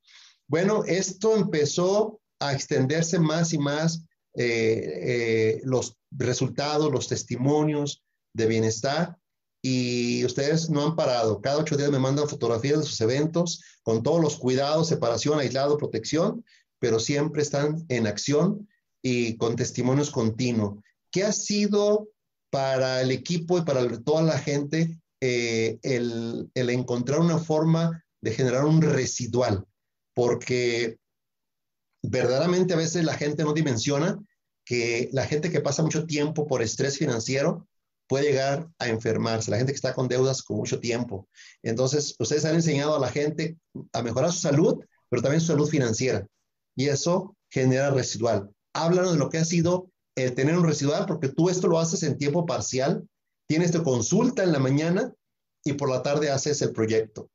Speaker 1: Bueno, esto empezó a extenderse más y más eh, eh, los resultados, los testimonios de bienestar y ustedes no han parado. Cada ocho días me mandan fotografías de sus eventos con todos los cuidados, separación, aislado, protección, pero siempre están en acción y con testimonios continuos. ¿Qué ha sido para el equipo y para toda la gente eh, el, encontrar una forma de generar un residual? Porque verdaderamente a veces la gente no dimensiona que la gente que pasa mucho tiempo por estrés financiero puede llegar a enfermarse, la gente que está con deudas con mucho tiempo. Entonces, ustedes han enseñado a la gente a mejorar su salud, pero también su salud financiera. Y eso genera residual. Háblanos de lo que ha sido el tener un residual, porque tú esto lo haces en tiempo parcial, tienes tu consulta en la mañana y por la tarde haces el proyecto.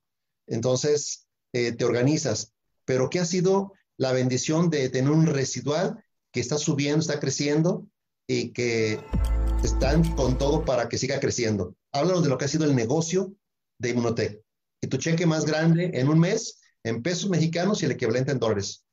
Speaker 1: Entonces, eh, te organizas. Pero ¿qué ha sido la bendición de tener un residual que está subiendo, está creciendo y que están con todo para que siga creciendo? Háblanos de lo que ha sido el negocio de Inmunotech. Y tu cheque más grande en un mes en pesos mexicanos y el equivalente en dólares.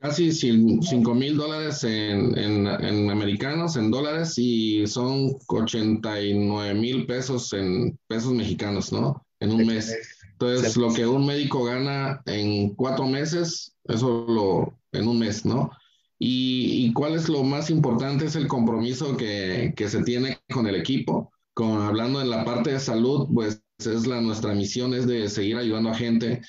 Speaker 3: Casi 5 mil dólares en, en, americanos, en dólares, y son 89 mil pesos en pesos mexicanos, ¿no? En un mes. Entonces, lo que un médico gana en cuatro meses, eso lo, en un mes, ¿no? Y, y cuál es lo más importante es el compromiso que, que se tiene con el equipo. Con, hablando en la parte de salud, pues es la, nuestra misión es de seguir ayudando a gente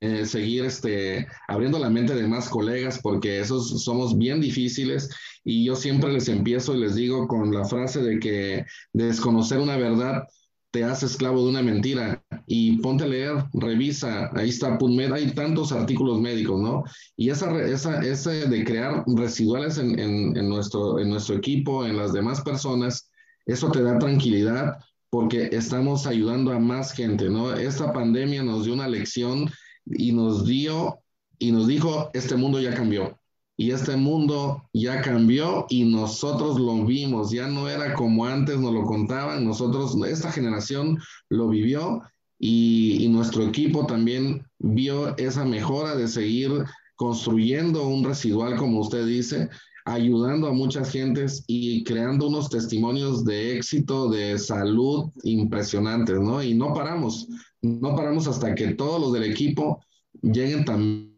Speaker 3: eh, seguir este, abriendo la mente de más colegas, porque esos somos bien difíciles y yo siempre les empiezo y les digo con la frase de que desconocer una verdad te hace esclavo de una mentira y ponte a leer, revisa, ahí está PubMed, hay tantos artículos médicos, ¿no? Y esa, esa, ese de crear residuales en, en, en, nuestro, en nuestro equipo, en las demás personas, eso te da tranquilidad porque estamos ayudando a más gente, ¿no? Esta pandemia nos dio una lección y nos dio y nos dijo, este mundo ya cambió. Y este mundo ya cambió y nosotros lo vimos, ya no era como antes nos lo contaban, nosotros, esta generación lo vivió y, y nuestro equipo también vio esa mejora de seguir construyendo un residual, como usted dice, ayudando a muchas gentes y creando unos testimonios de éxito, de salud impresionantes, ¿no? Y no paramos, no paramos hasta que todos los del equipo lleguen también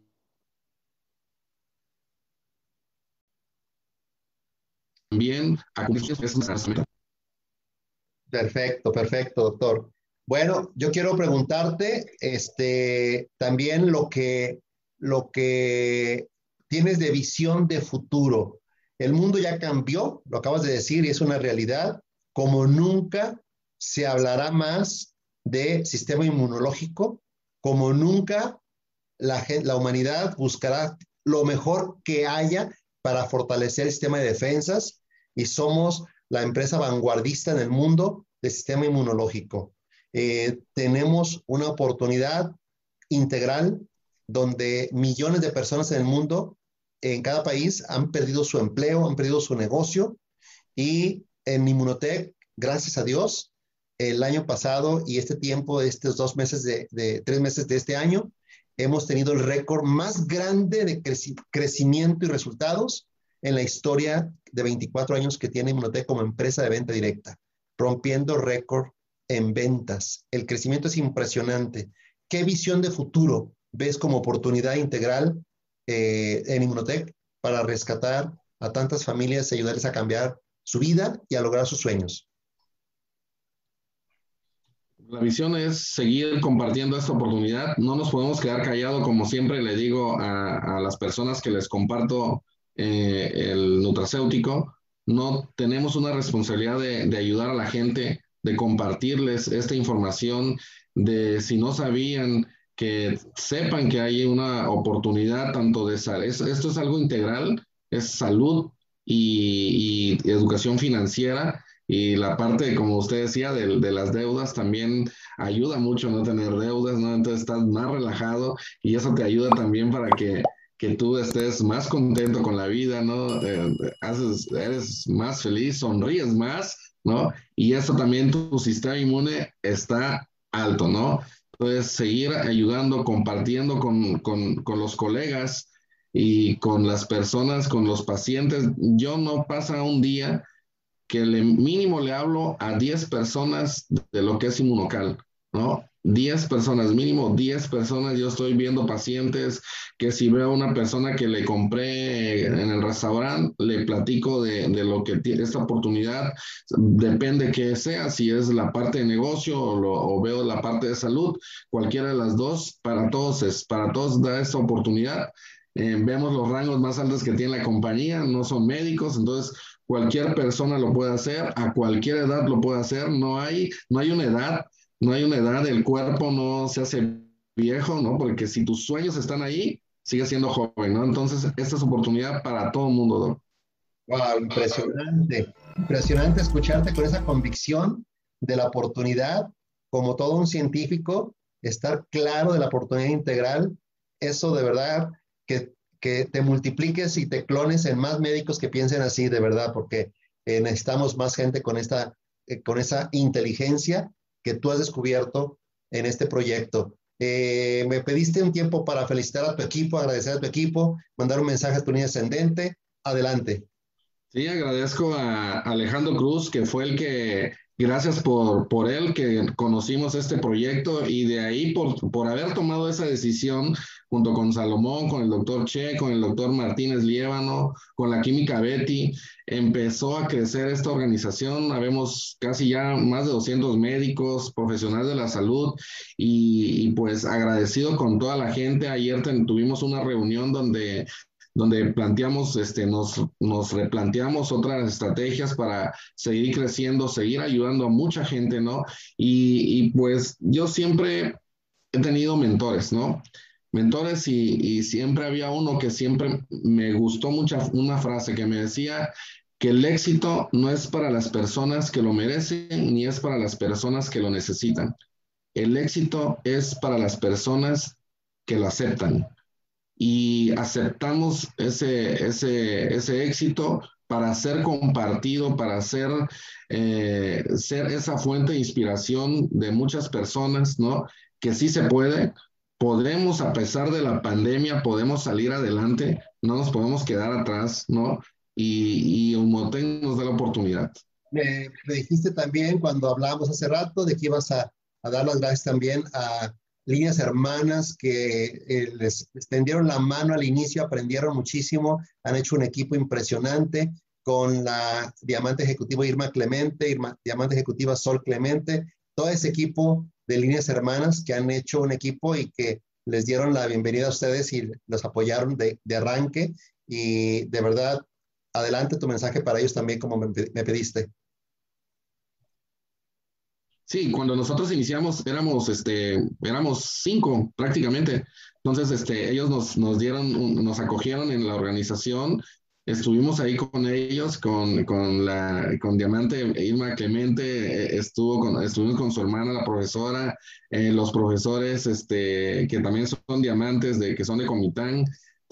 Speaker 3: a cumplir
Speaker 1: Perfecto, perfecto, doctor. Bueno, yo quiero preguntarte, este, también lo que, lo que tienes de visión de futuro. El mundo ya cambió, lo acabas de decir, y es una realidad. Como nunca se hablará más de sistema inmunológico, como nunca la, la humanidad buscará lo mejor que haya para fortalecer el sistema de defensas y somos la empresa vanguardista en el mundo del sistema inmunológico. Eh, tenemos una oportunidad integral donde millones de personas en el mundo, en cada país, han perdido su empleo, han perdido su negocio y en Inmunotech, gracias a Dios, el año pasado y este tiempo, estos dos meses de, de tres meses de este año, hemos tenido el récord más grande de crecimiento y resultados en la historia de 24 años que tiene Inmunotech como empresa de venta directa. rompiendo récord en ventas. El crecimiento es impresionante. ¿Qué visión de futuro ves como oportunidad integral eh, en Inmunotech para rescatar a tantas familias y ayudarles a cambiar su vida y a lograr sus sueños?
Speaker 3: La visión es seguir compartiendo esta oportunidad. No nos podemos quedar callados, como siempre le digo a, las personas que les comparto eh, el nutracéutico. No tenemos una responsabilidad de, de, ayudar a la gente, de compartirles esta información, de si no sabían, que sepan que hay una oportunidad tanto de salud. Esto es algo integral, es salud y, educación financiera y la parte, como usted decía, de, de, las deudas también ayuda mucho no tener deudas, ¿no? Entonces estás más relajado y eso te ayuda también para que, que tú estés más contento con la vida, ¿no? Eh, haces, eres más feliz, sonríes más, ¿no? Y eso también tu sistema inmune está alto, ¿no? Entonces, seguir ayudando, compartiendo con, con, con los colegas y con las personas, con los pacientes. Yo no pasa un día que le mínimo le hablo a 10 personas de lo que es inmunocal, ¿no? 10 personas, mínimo 10 personas, yo estoy viendo pacientes que si veo a una persona que le compré en el restaurante, le platico de, de lo que tiene esta oportunidad, depende que sea, si es la parte de negocio o, lo, o, veo la parte de salud, cualquiera de las dos, para todos es, para todos da esta oportunidad. Eh, vemos los rangos más altos que tiene la compañía, no son médicos, entonces Cualquier persona lo puede hacer, a cualquier edad lo puede hacer, no hay, no hay una edad, no hay una edad, el cuerpo no se hace viejo, ¿no? Porque si tus sueños están ahí, sigue siendo joven, ¿no? Entonces, esta es oportunidad para todo el mundo, Doc.
Speaker 1: Wow, impresionante, impresionante escucharte con esa convicción de la oportunidad, como todo un científico, estar claro de la oportunidad integral, eso de verdad que que te multipliques y te clones en más médicos que piensen así, de verdad, porque eh, necesitamos más gente con, esta, eh, con esa inteligencia que tú has descubierto en este proyecto. Eh, me pediste un tiempo para felicitar a tu equipo, agradecer a tu equipo, mandar un mensaje a tu niña ascendente. Adelante.
Speaker 3: Sí, agradezco a Alejandro Cruz, que fue el que Gracias por, por él que conocimos este proyecto y de ahí por, por haber tomado esa decisión junto con Salomón, con el doctor Che, con el doctor Martínez Liévano, con la química Betty, empezó a crecer esta organización. Habemos casi ya más de 200 médicos, profesionales de la salud y, y pues agradecido con toda la gente. Ayer tuvimos una reunión donde donde planteamos, este, nos, nos replanteamos otras estrategias para seguir creciendo, seguir ayudando a mucha gente, ¿no? Y, y pues yo siempre he tenido mentores, ¿no? Mentores y, y, siempre había uno que siempre me gustó mucho, una frase que me decía que el éxito no es para las personas que lo merecen ni es para las personas que lo necesitan. El éxito es para las personas que lo aceptan y aceptamos ese, ese, ese éxito para ser compartido, para ser, eh, ser esa fuente de inspiración de muchas personas, ¿no? Que sí se puede, podemos, a pesar de la pandemia, podemos salir adelante, no nos podemos quedar atrás, ¿no? Y, y Umotec nos da la oportunidad.
Speaker 1: Me, me, dijiste también cuando hablábamos hace rato de que ibas a, a dar las gracias también a líneas hermanas que eh, les extendieron la mano al inicio, aprendieron muchísimo, han hecho un equipo impresionante con la diamante ejecutiva Irma Clemente, diamante ejecutiva Sol Clemente, todo ese equipo de líneas hermanas que han hecho un equipo y que les dieron la bienvenida a ustedes y los apoyaron de, de arranque. Y de verdad, adelante tu mensaje para ellos también, como me pediste.
Speaker 3: Sí, cuando nosotros iniciamos éramos, este, éramos cinco prácticamente. Entonces, este, ellos nos, nos dieron, nos acogieron en la organización. Estuvimos ahí con ellos, con, con la, con Diamante Irma Clemente, eh, estuvo con, estuvimos con su hermana, la profesora, eh, los profesores, este, que también son diamantes, de, que son de Comitán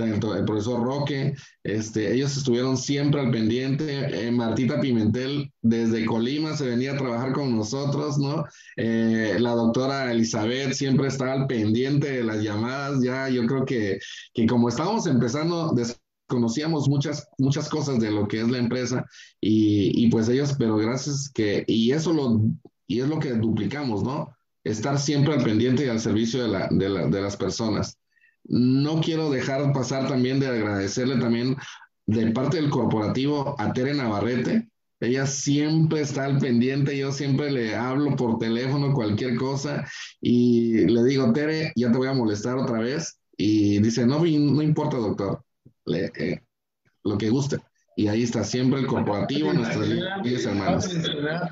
Speaker 3: el, profesor Roque, este, ellos estuvieron siempre al pendiente. Eh, Martita Pimentel desde Colima se venía a trabajar con nosotros, ¿no? Eh, la doctora Elizabeth siempre estaba al pendiente de las llamadas. Ya yo creo que, que como estábamos empezando, desconocíamos muchas, muchas cosas de lo que es la empresa y, y, pues ellos, pero gracias que, y eso lo, y es lo que duplicamos, ¿no? Estar siempre al pendiente y al servicio de, la, de, la, de las personas. No quiero dejar pasar también de agradecerle también de parte del corporativo a Tere Navarrete. Ella siempre está al pendiente, yo siempre le hablo por teléfono, cualquier cosa, y le digo, Tere, ya te voy a molestar otra vez. Y dice, no, no importa, doctor, le, eh, lo que guste. Y ahí está siempre el corporativo, nuestras hermanos.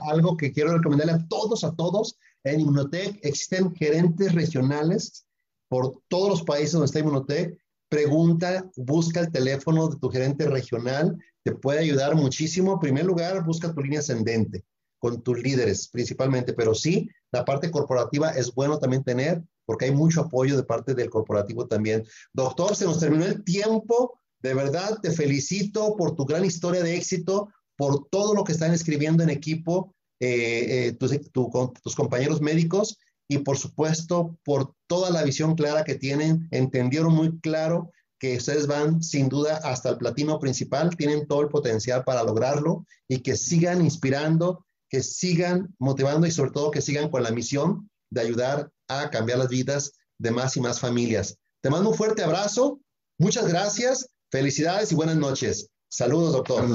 Speaker 1: Algo que quiero recomendarle a todos, a todos, en Inmunotech existen gerentes regionales por todos los países donde está Inmunotech pregunta, busca el teléfono de tu gerente regional, te puede ayudar muchísimo. En primer lugar, busca tu línea ascendente con tus líderes principalmente, pero sí, la parte corporativa es bueno también tener porque hay mucho apoyo de parte del corporativo también. Doctor, se nos terminó el tiempo. De verdad, te felicito por tu gran historia de éxito, por todo lo que están escribiendo en equipo eh, eh, tus, tus compañeros médicos y por supuesto por toda la visión clara que tienen, entendieron muy claro que ustedes van sin duda hasta el platino principal, tienen todo el potencial para lograrlo y que sigan inspirando, que sigan motivando y sobre todo que sigan con la misión de ayudar a cambiar las vidas de más y más familias. Te mando un fuerte abrazo, muchas gracias, felicidades y buenas noches. Saludos, doctor.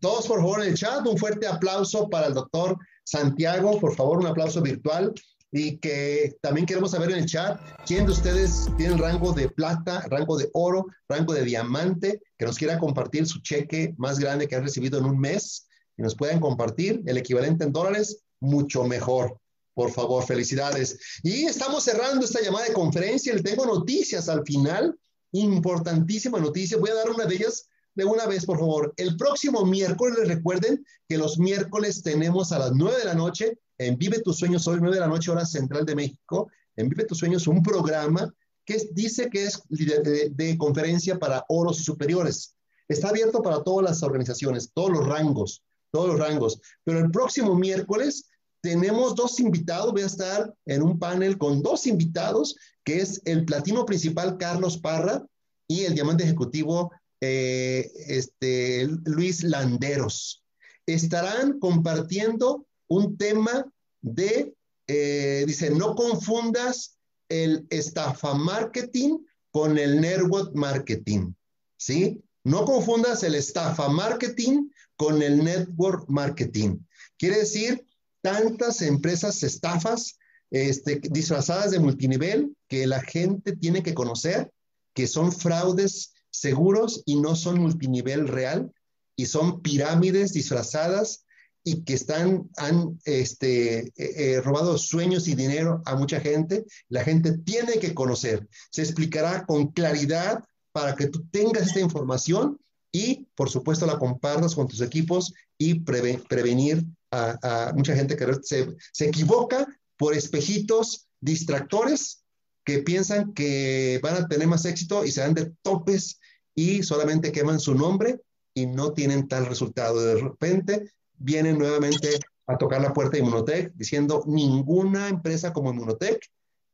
Speaker 1: Todos, por favor, en el chat, un fuerte aplauso para el doctor Santiago, por favor, un aplauso virtual y que también queremos saber en el chat quién de ustedes tiene rango de plata, rango de oro, rango de diamante, que nos quiera compartir su cheque más grande que han recibido en un mes y nos puedan compartir el equivalente en dólares, mucho mejor. Por favor, felicidades. Y estamos cerrando esta llamada de conferencia. Le tengo noticias al final, importantísima noticia. Voy a dar una de ellas de una vez, por favor. El próximo miércoles, recuerden que los miércoles tenemos a las 9 de la noche en Vive tus sueños, hoy 9 de la noche, hora central de México, en Vive tus sueños, un programa que dice que es de, conferencia para oros superiores. Está abierto para todas las organizaciones, todos los rangos, todos los rangos. Pero el próximo miércoles tenemos dos invitados, voy a estar en un panel con dos invitados, que es el platino principal Carlos Parra y el diamante ejecutivo eh, este, Luis Landeros. Estarán compartiendo un tema de, eh, dice, no confundas el estafa marketing con el network marketing, ¿sí? No confundas el estafa marketing con el network marketing. Quiere decir, tantas empresas estafas este, disfrazadas de multinivel que la gente tiene que conocer, que son fraudes seguros y no son multinivel real, y son pirámides disfrazadas y que están, han este, eh, eh, robado sueños y dinero a mucha gente, la gente tiene que conocer. Se explicará con claridad para que tú tengas esta información y, por supuesto, la compartas con tus equipos y prevenir a, mucha gente que se, se equivoca por espejitos distractores que piensan que van a tener más éxito y se dan de topes y solamente queman su nombre y no tienen tal resultado. De repente vienen nuevamente a tocar la puerta de Inmunotech diciendo ninguna empresa como Inmunotech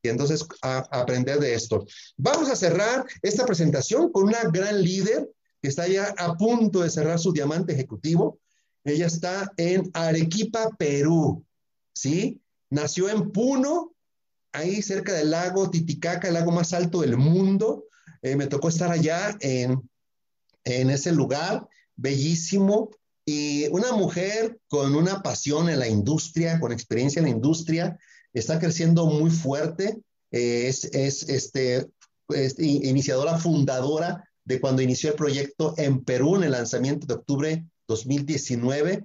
Speaker 1: y entonces aprender de esto. Vamos a cerrar esta presentación con una gran líder que está ya a punto de cerrar su diamante ejecutivo. Ella está en Arequipa, Perú, ¿sí? Nació en Puno, ahí cerca del lago Titicaca, el lago más alto del mundo. Eh, me tocó estar allá en, en ese lugar, bellísimo, y una mujer con una pasión en la industria, con experiencia en la industria, está creciendo muy fuerte, eh, es, es este, iniciadora fundadora de cuando inició el proyecto en Perú, en el lanzamiento de octubre 2019,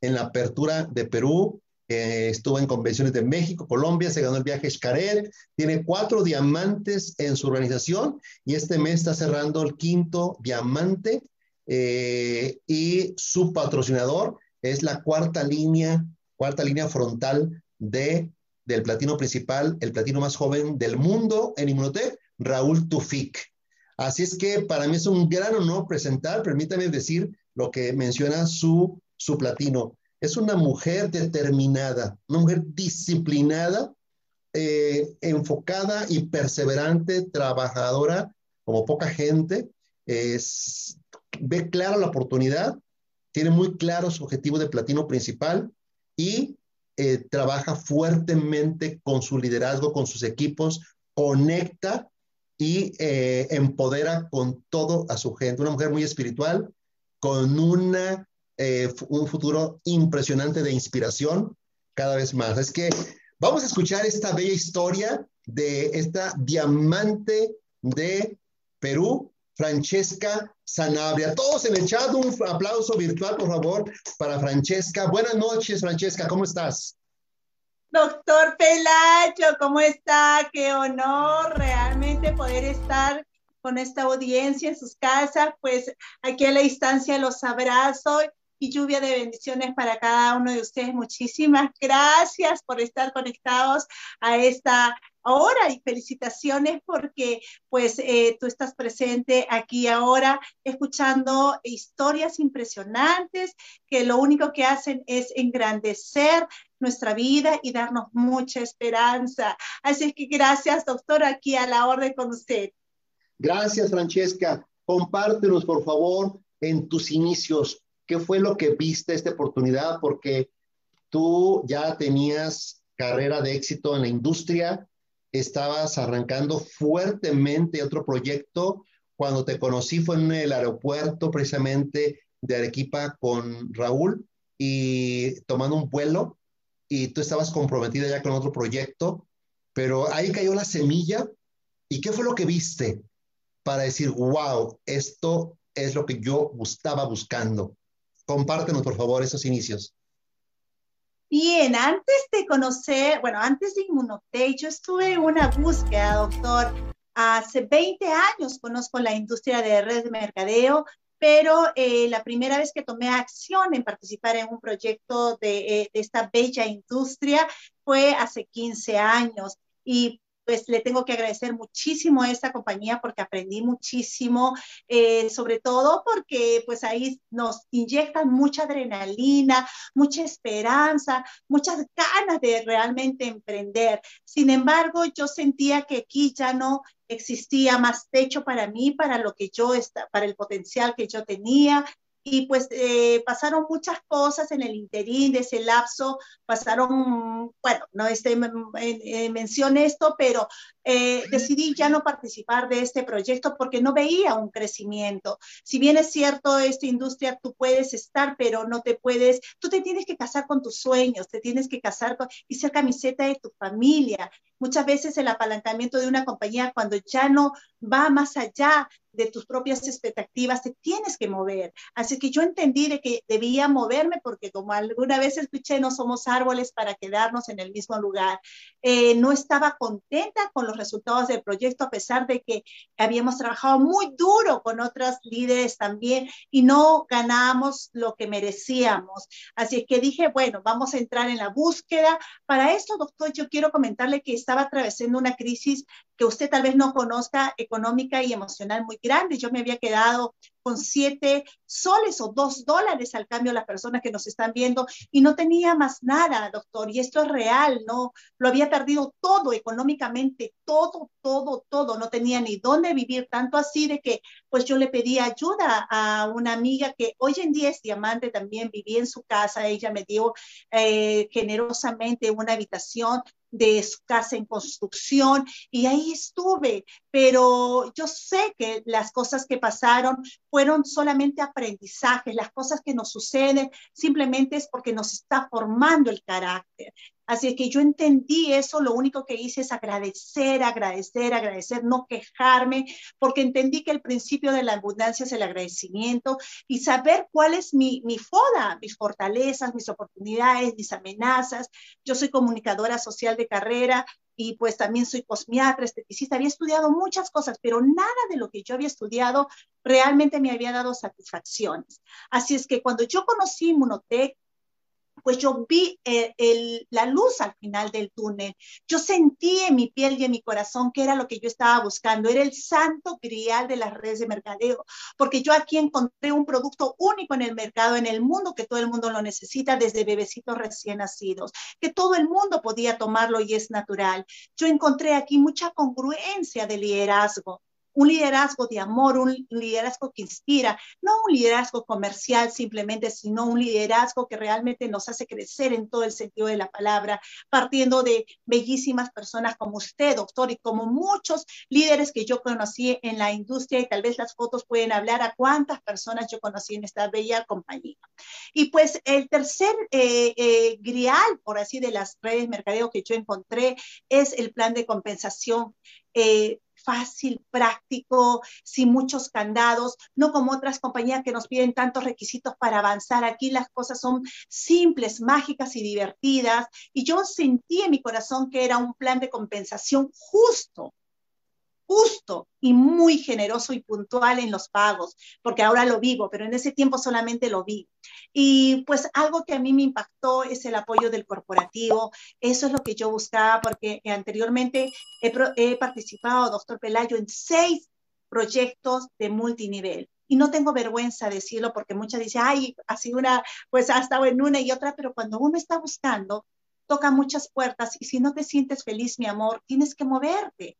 Speaker 1: en la apertura de Perú, estuvo en convenciones de México, Colombia, se ganó el viaje Xcaret, tiene cuatro diamantes en su organización y este mes está cerrando el quinto diamante eh, y su patrocinador es la cuarta línea, cuarta línea frontal de, del platino principal, el platino más joven del mundo en Inmunotech, Raúl Tufik. Así es que para mí es un gran honor presentar, permítame decir lo que menciona su, su platino. Es una mujer determinada, una mujer disciplinada, eh, enfocada y perseverante, trabajadora como poca gente, es, ve clara la oportunidad, tiene muy claro su objetivo de platino principal y eh, trabaja fuertemente con su liderazgo, con sus equipos, conecta y eh, empodera con todo a su gente. Una mujer muy espiritual, con una, eh, un futuro impresionante de inspiración cada vez más. Es que vamos a escuchar esta bella historia de esta diamante de Perú, Francesca Sanabria. Todos en el chat, un aplauso virtual, por favor, para Francesca. Buenas noches, Francesca, ¿cómo estás?
Speaker 4: Doctor Pelacho, ¿cómo está? Qué honor realmente poder estar con esta audiencia en sus casas. Pues aquí a la distancia los abrazo y lluvia de bendiciones para cada uno de ustedes. Muchísimas gracias por estar conectados a esta hora y felicitaciones porque pues eh, tú estás presente aquí ahora escuchando historias impresionantes que lo único que hacen es engrandecer nuestra vida y darnos mucha esperanza. Así que gracias, doctor, aquí a la orden con usted.
Speaker 1: Gracias, Francesca. Compártenos, por favor, en tus inicios, qué fue lo que viste esta oportunidad, porque tú ya tenías carrera de éxito en la industria, estabas arrancando fuertemente otro proyecto. Cuando te conocí fue en el aeropuerto precisamente de Arequipa con Raúl y tomando un vuelo y tú estabas comprometida ya con otro proyecto, pero ahí cayó la semilla. ¿Y qué fue lo que viste para decir, wow, esto es lo que yo estaba buscando? Compártenos, por favor, esos inicios.
Speaker 4: Bien, antes de conocer, bueno, antes de Inmunotech, yo estuve en una búsqueda, doctor. Hace 20 años conozco la industria de red de mercadeo, pero eh, la primera vez que tomé acción en participar en un proyecto de, eh, de esta bella industria fue hace 15 años. Y pues le tengo que agradecer muchísimo a esta compañía porque aprendí muchísimo, eh, sobre todo porque pues ahí nos inyectan mucha adrenalina, mucha esperanza, muchas ganas de realmente emprender. Sin embargo, yo sentía que aquí ya no existía más techo para mí, para lo que yo, para el potencial que yo tenía, y pues eh, pasaron muchas cosas en el interín de ese lapso, pasaron, bueno, no este, mencioné esto, pero eh, decidí ya no participar de este proyecto porque no veía un crecimiento. Si bien es cierto, esta industria tú puedes estar, pero no te puedes, tú te tienes que casar con tus sueños, te tienes que casar con, y ser camiseta de tu familia. Muchas veces el apalancamiento de una compañía cuando ya no va más allá de tus propias expectativas, te tienes que mover. Así que yo entendí de que debía moverme porque como alguna vez escuché, no somos árboles para quedarnos en el mismo lugar. Eh, no estaba contenta con los resultados del proyecto a pesar de que habíamos trabajado muy duro con otras líderes también y no ganábamos lo que merecíamos. Así que dije, bueno, vamos a entrar en la búsqueda. Para esto, doctor, yo quiero comentarle que estaba atravesando una crisis que usted tal vez no conozca, económica y emocional muy grande. Yo me había quedado con siete soles o dos dólares al cambio a las personas que nos están viendo y no tenía más nada, doctor. Y esto es real, ¿no? Lo había perdido todo económicamente, todo, todo, todo. No tenía ni dónde vivir, tanto así de que pues yo le pedí ayuda a una amiga que hoy en día es diamante, también vivía en su casa. Ella me dio eh, generosamente una habitación de casa en construcción y ahí estuve, pero yo sé que las cosas que pasaron fueron solamente aprendizajes, las cosas que nos suceden simplemente es porque nos está formando el carácter. Así que yo entendí eso, lo único que hice es agradecer, agradecer, agradecer, no quejarme, porque entendí que el principio de la abundancia es el agradecimiento y saber cuál es mi, mi foda, mis fortalezas, mis oportunidades, mis amenazas. Yo soy comunicadora social de carrera, y pues también soy cosmiatra, esteticista, había estudiado muchas cosas, pero nada de lo que yo había estudiado realmente me había dado satisfacciones. Así es que cuando yo conocí Munotec, pues yo vi eh, la luz al final del túnel. Yo sentí en mi piel y en mi corazón que era lo que yo estaba buscando, era el santo grial de las redes de mercadeo, porque yo aquí encontré un producto único en el mercado, en el mundo, que todo el mundo lo necesita, desde bebecitos recién nacidos, que todo el mundo podía tomarlo y es natural. Yo encontré aquí mucha congruencia de liderazgo un liderazgo de amor, un liderazgo que inspira, no un liderazgo comercial simplemente, sino un liderazgo que realmente nos hace crecer en todo el sentido de la palabra, partiendo de bellísimas personas como usted, doctor, y como muchos líderes que yo conocí en la industria y tal vez las fotos pueden hablar a cuántas personas yo conocí en esta bella compañía. Y pues el tercer eh, eh, grial, por así, de las redes mercadeo que yo encontré es el plan de compensación. Eh, fácil, práctico, sin muchos candados, no como otras compañías que nos piden tantos requisitos para avanzar. Aquí las cosas son simples, mágicas y divertidas. Y yo sentí en mi corazón que era un plan de compensación justo, justo y muy generoso y puntual en los pagos, porque ahora lo vivo, pero en ese tiempo solamente lo vi. Y pues algo que a mí me impactó es el apoyo del corporativo. Eso es lo que yo buscaba, porque anteriormente he, participado, doctor Pelayo, en seis proyectos de multinivel. Y no tengo vergüenza de decirlo porque muchas dicen, ay, así una, pues ha estado en una y otra, pero cuando uno está buscando, toca muchas puertas y si no te sientes feliz, mi amor, tienes que moverte.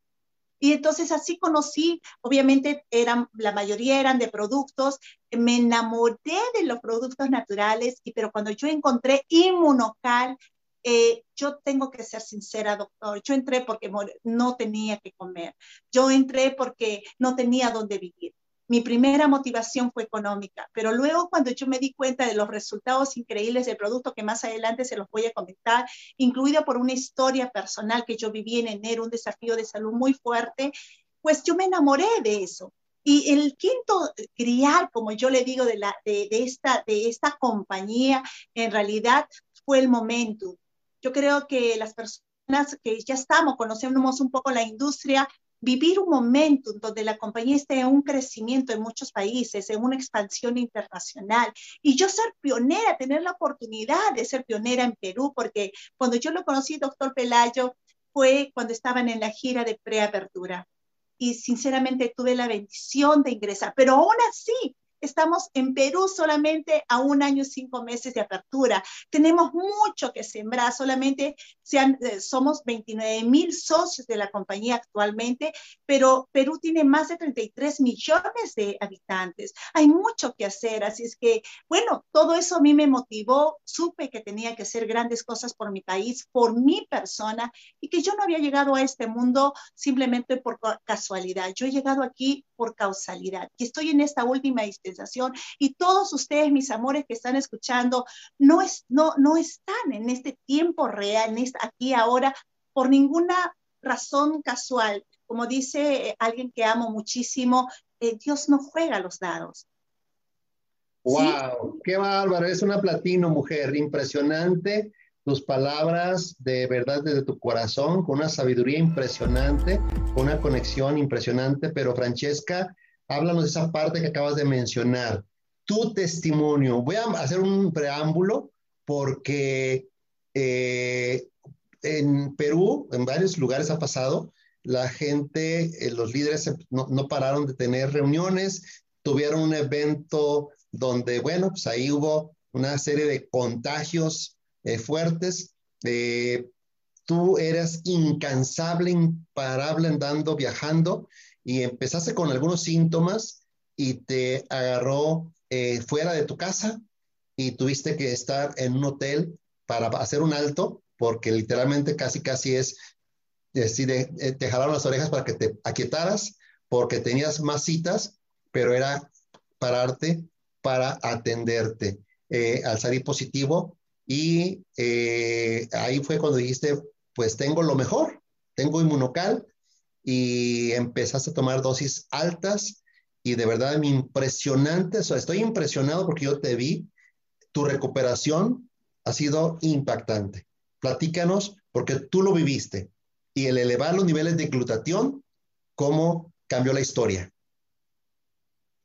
Speaker 4: Y entonces así conocí, obviamente eran, la mayoría eran de productos, me enamoré de los productos naturales, y, pero cuando yo encontré Inmunocal, eh, yo tengo que ser sincera, doctor, yo entré porque no tenía que comer, yo entré porque no tenía dónde vivir. Mi primera motivación fue económica, pero luego cuando yo me di cuenta de los resultados increíbles del producto, que más adelante se los voy a comentar, incluido por una historia personal que yo viví en enero, un desafío de salud muy fuerte, pues yo me enamoré de eso. Y el quinto criar, como yo le digo, de, la, de, esta, de esta compañía, en realidad fue el momento. Yo creo que las personas que ya estamos, conocemos un poco la industria, vivir un momento donde la compañía esté en un crecimiento en muchos países, en una expansión internacional, y yo ser pionera, tener la oportunidad de ser pionera en Perú, porque cuando yo lo conocí, doctor Pelayo, fue cuando estaban en la gira de preapertura. Y sinceramente tuve la bendición de ingresar, pero aún así Estamos en Perú solamente a un año y cinco meses de apertura. Tenemos mucho que sembrar, solamente sean, eh, somos 29 mil socios de la compañía actualmente, pero Perú tiene más de 33 millones de habitantes. Hay mucho que hacer, así es que, bueno, todo eso a mí me motivó, supe que tenía que hacer grandes cosas por mi país, por mi persona, y que yo no había llegado a este mundo simplemente por casualidad. Yo he llegado aquí por causalidad. Y estoy en esta última y todos ustedes, mis amores que están escuchando, no, es, no, no están en este tiempo real, en aquí ahora, por ninguna razón casual. Como dice alguien que amo muchísimo, eh, Dios no juega los dados.
Speaker 1: ¡Wow! ¡Qué bárbaro! Es una platino, mujer, impresionante tus palabras de verdad desde tu corazón, con una sabiduría impresionante, con una conexión impresionante. Pero Francesca, háblanos de esa parte que acabas de mencionar, tu testimonio. Voy a hacer un preámbulo porque eh, en Perú, en varios lugares ha pasado, la gente, eh, los líderes no, no, pararon de tener reuniones, tuvieron un evento donde, bueno, pues ahí hubo una serie de contagios eh, fuertes. Tú eras incansable, imparable andando, viajando y empezaste con algunos síntomas y te agarró eh, fuera de tu casa y tuviste que estar en un hotel para hacer un alto porque literalmente casi casi es decir, te jalaron las orejas para que te aquietaras porque tenías más citas, pero era pararte para atenderte. al salir positivo, y eh, ahí fue cuando dijiste, pues tengo lo mejor, tengo inmunocal y empezaste a tomar dosis altas y de verdad impresionante, o sea, estoy impresionado porque yo te vi, tu recuperación ha sido impactante. Platícanos porque tú lo viviste y el elevar los niveles de glutatión, ¿cómo cambió la historia?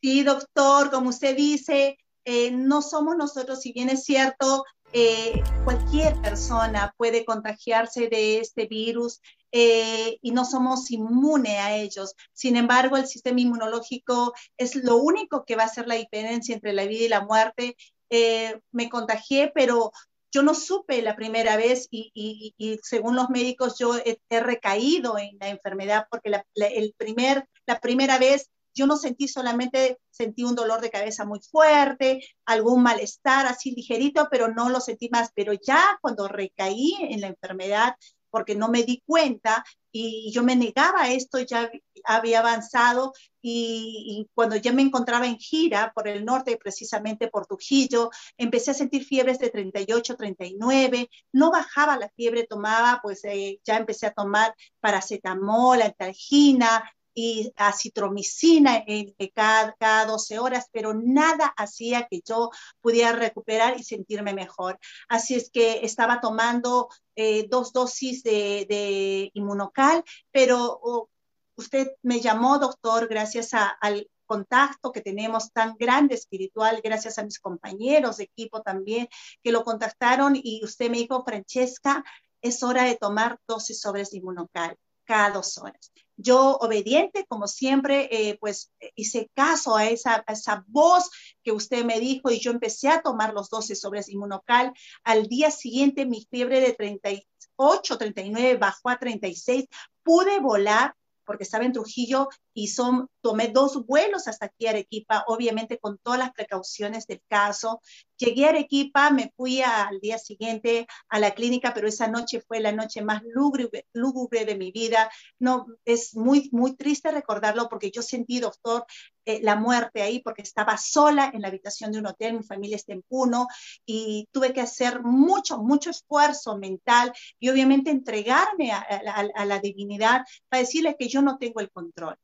Speaker 4: Sí, doctor, como usted dice, eh, no somos nosotros, si bien es cierto, eh, cualquier persona puede contagiarse de este virus eh, y no somos inmunes a ellos. Sin embargo, el sistema inmunológico es lo único que va a hacer la diferencia entre la vida y la muerte. Eh, me contagié, pero yo no supe la primera vez y, según los médicos yo he, recaído en la enfermedad porque la, el primer, la primera vez yo no sentí solamente, sentí un dolor de cabeza muy fuerte, algún malestar así ligerito, pero no lo sentí más. Pero ya cuando recaí en la enfermedad, porque no me di cuenta y yo me negaba esto, ya había avanzado y, cuando ya me encontraba en gira por el norte, precisamente por Trujillo, empecé a sentir fiebres de 38, 39, no bajaba la fiebre, tomaba, pues eh, ya empecé a tomar paracetamol, antalgina, y acitromicina en, cada, cada 12 horas, pero nada hacía que yo pudiera recuperar y sentirme mejor. Así es que estaba tomando eh, dos dosis de, de inmunocal, pero oh, usted me llamó, doctor, gracias al contacto que tenemos tan grande espiritual, gracias a mis compañeros de equipo también que lo contactaron y usted me dijo, Francesca, es hora de tomar dosis sobres de inmunocal cada dos horas. Yo, obediente, como siempre, eh, pues hice caso a esa, esa voz que usted me dijo y yo empecé a tomar los 12 sobres inmunocal. Al día siguiente, mi fiebre de 38, 39 bajó a 36. Pude volar porque estaba en Trujillo y son, tomé dos vuelos hasta aquí a Arequipa, obviamente con todas las precauciones del caso. Llegué a Arequipa, me fui al día siguiente a la clínica, pero esa noche fue la noche más lúgubre, de mi vida. No, es muy, muy triste recordarlo porque yo sentí, doctor, eh, la muerte ahí porque estaba sola en la habitación de un hotel, mi familia está en Puno y tuve que hacer mucho, mucho esfuerzo mental y obviamente entregarme a, a la divinidad para decirle que yo no tengo el control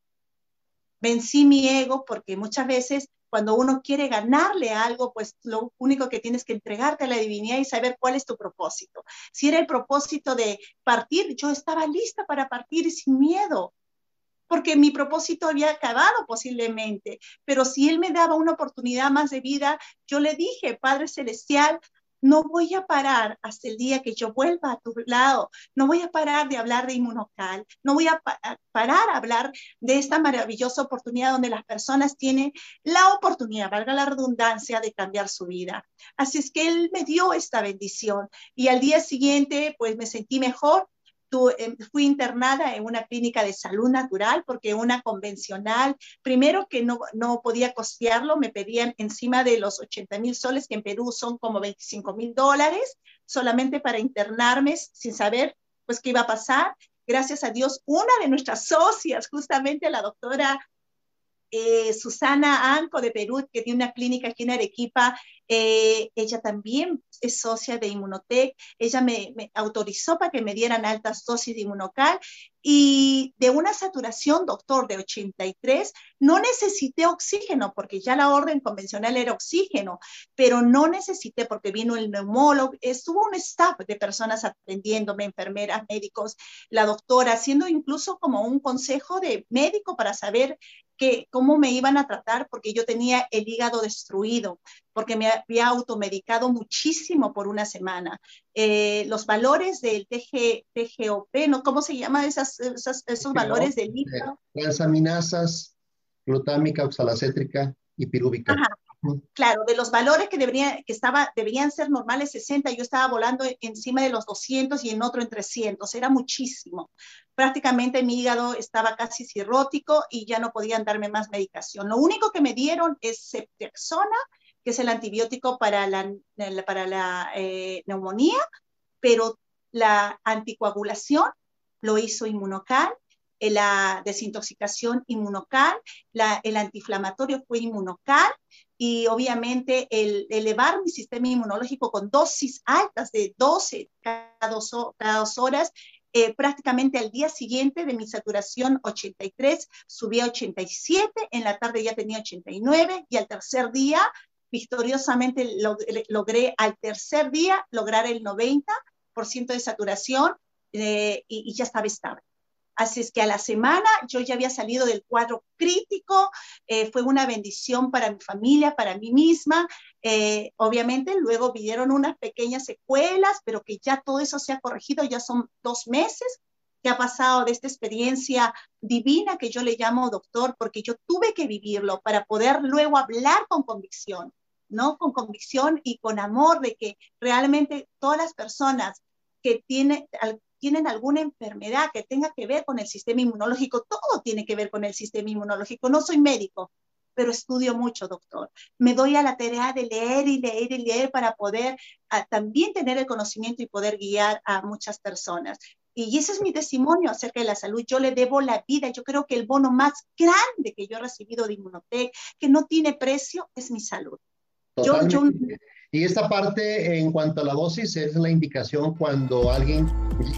Speaker 4: vencí mi ego porque muchas veces cuando uno quiere ganarle algo, pues lo único que tienes que entregarte a la divinidad y saber cuál es tu propósito. Si era el propósito de partir, yo estaba lista para partir sin miedo, porque mi propósito había acabado posiblemente, pero si Él me daba una oportunidad más de vida, yo le dije, Padre Celestial, no voy a parar hasta el día que yo vuelva a tu lado, no voy a parar de hablar de inmunocal, no voy a, parar a hablar de esta maravillosa oportunidad donde las personas tienen la oportunidad, valga la redundancia, de cambiar su vida. Así es que Él me dio esta bendición y al día siguiente pues me sentí mejor Em, fui internada en una clínica de salud natural porque una convencional, primero que no, no podía costearlo, me pedían encima de los 80 mil soles, que en Perú son como 25 mil dólares, solamente para internarme sin saber pues qué iba a pasar. Gracias a Dios, una de nuestras socias, justamente la doctora eh, Susana Anco de Perú, que tiene una clínica aquí en Arequipa, eh, ella también es socia de Inmunotech, ella me, autorizó para que me dieran altas dosis de inmunocal y de una saturación, doctor, de 83, no necesité oxígeno porque ya la orden convencional era oxígeno, pero no necesité porque vino el neumólogo, estuvo un staff de personas atendiéndome, enfermeras, médicos, la doctora, haciendo incluso como un consejo de médico para saber que, cómo me iban a tratar porque yo tenía el hígado destruido, porque me había automedicado muchísimo por una semana. Eh, los valores del TG, TGOP, ¿no? ¿cómo se llama esas, esos valores del hígado?
Speaker 1: Transaminasas, glutámica, oxalacétrica y pirúvica.
Speaker 4: Claro, de los valores que, debería, que estaba, deberían ser normales 60, yo estaba volando encima de los 200 y en otro en 300, era muchísimo. Prácticamente mi hígado estaba casi cirrótico y ya no podían darme más medicación. Lo único que me dieron es ceftriaxona, que es el antibiótico para la, para la eh, neumonía, pero la anticoagulación lo hizo inmunocal la desintoxicación inmunocal, el antiinflamatorio fue inmunocal y obviamente el elevar mi sistema inmunológico con dosis altas de 12 cada dos, horas, eh, prácticamente al día siguiente de mi saturación 83 subí a 87, en la tarde ya tenía 89 y al tercer día victoriosamente logré al tercer día lograr el 90% de saturación eh, y, y, ya estaba estable. Así es que a la semana yo ya había salido del cuadro crítico, eh, fue una bendición para mi familia, para mí misma. Eh, obviamente luego vinieron unas pequeñas secuelas, pero que ya todo eso se ha corregido, ya son dos meses que ha pasado de esta experiencia divina que yo le llamo doctor, porque yo tuve que vivirlo para poder luego hablar con convicción ¿no? Con convicción y con amor de que realmente todas las personas que tienen, tienen alguna enfermedad que tenga que ver con el sistema inmunológico, todo tiene que ver con el sistema inmunológico. No soy médico, pero estudio mucho, doctor. Me doy a la tarea de leer y leer y leer para poder ah, también tener el conocimiento y poder guiar a muchas personas. Y ese es mi testimonio acerca de la salud. Yo le debo la vida. Yo creo que el bono más grande que yo he recibido de Inmunotech, que no tiene precio, es mi salud.
Speaker 1: Y esta parte en cuanto a la dosis es la indicación cuando alguien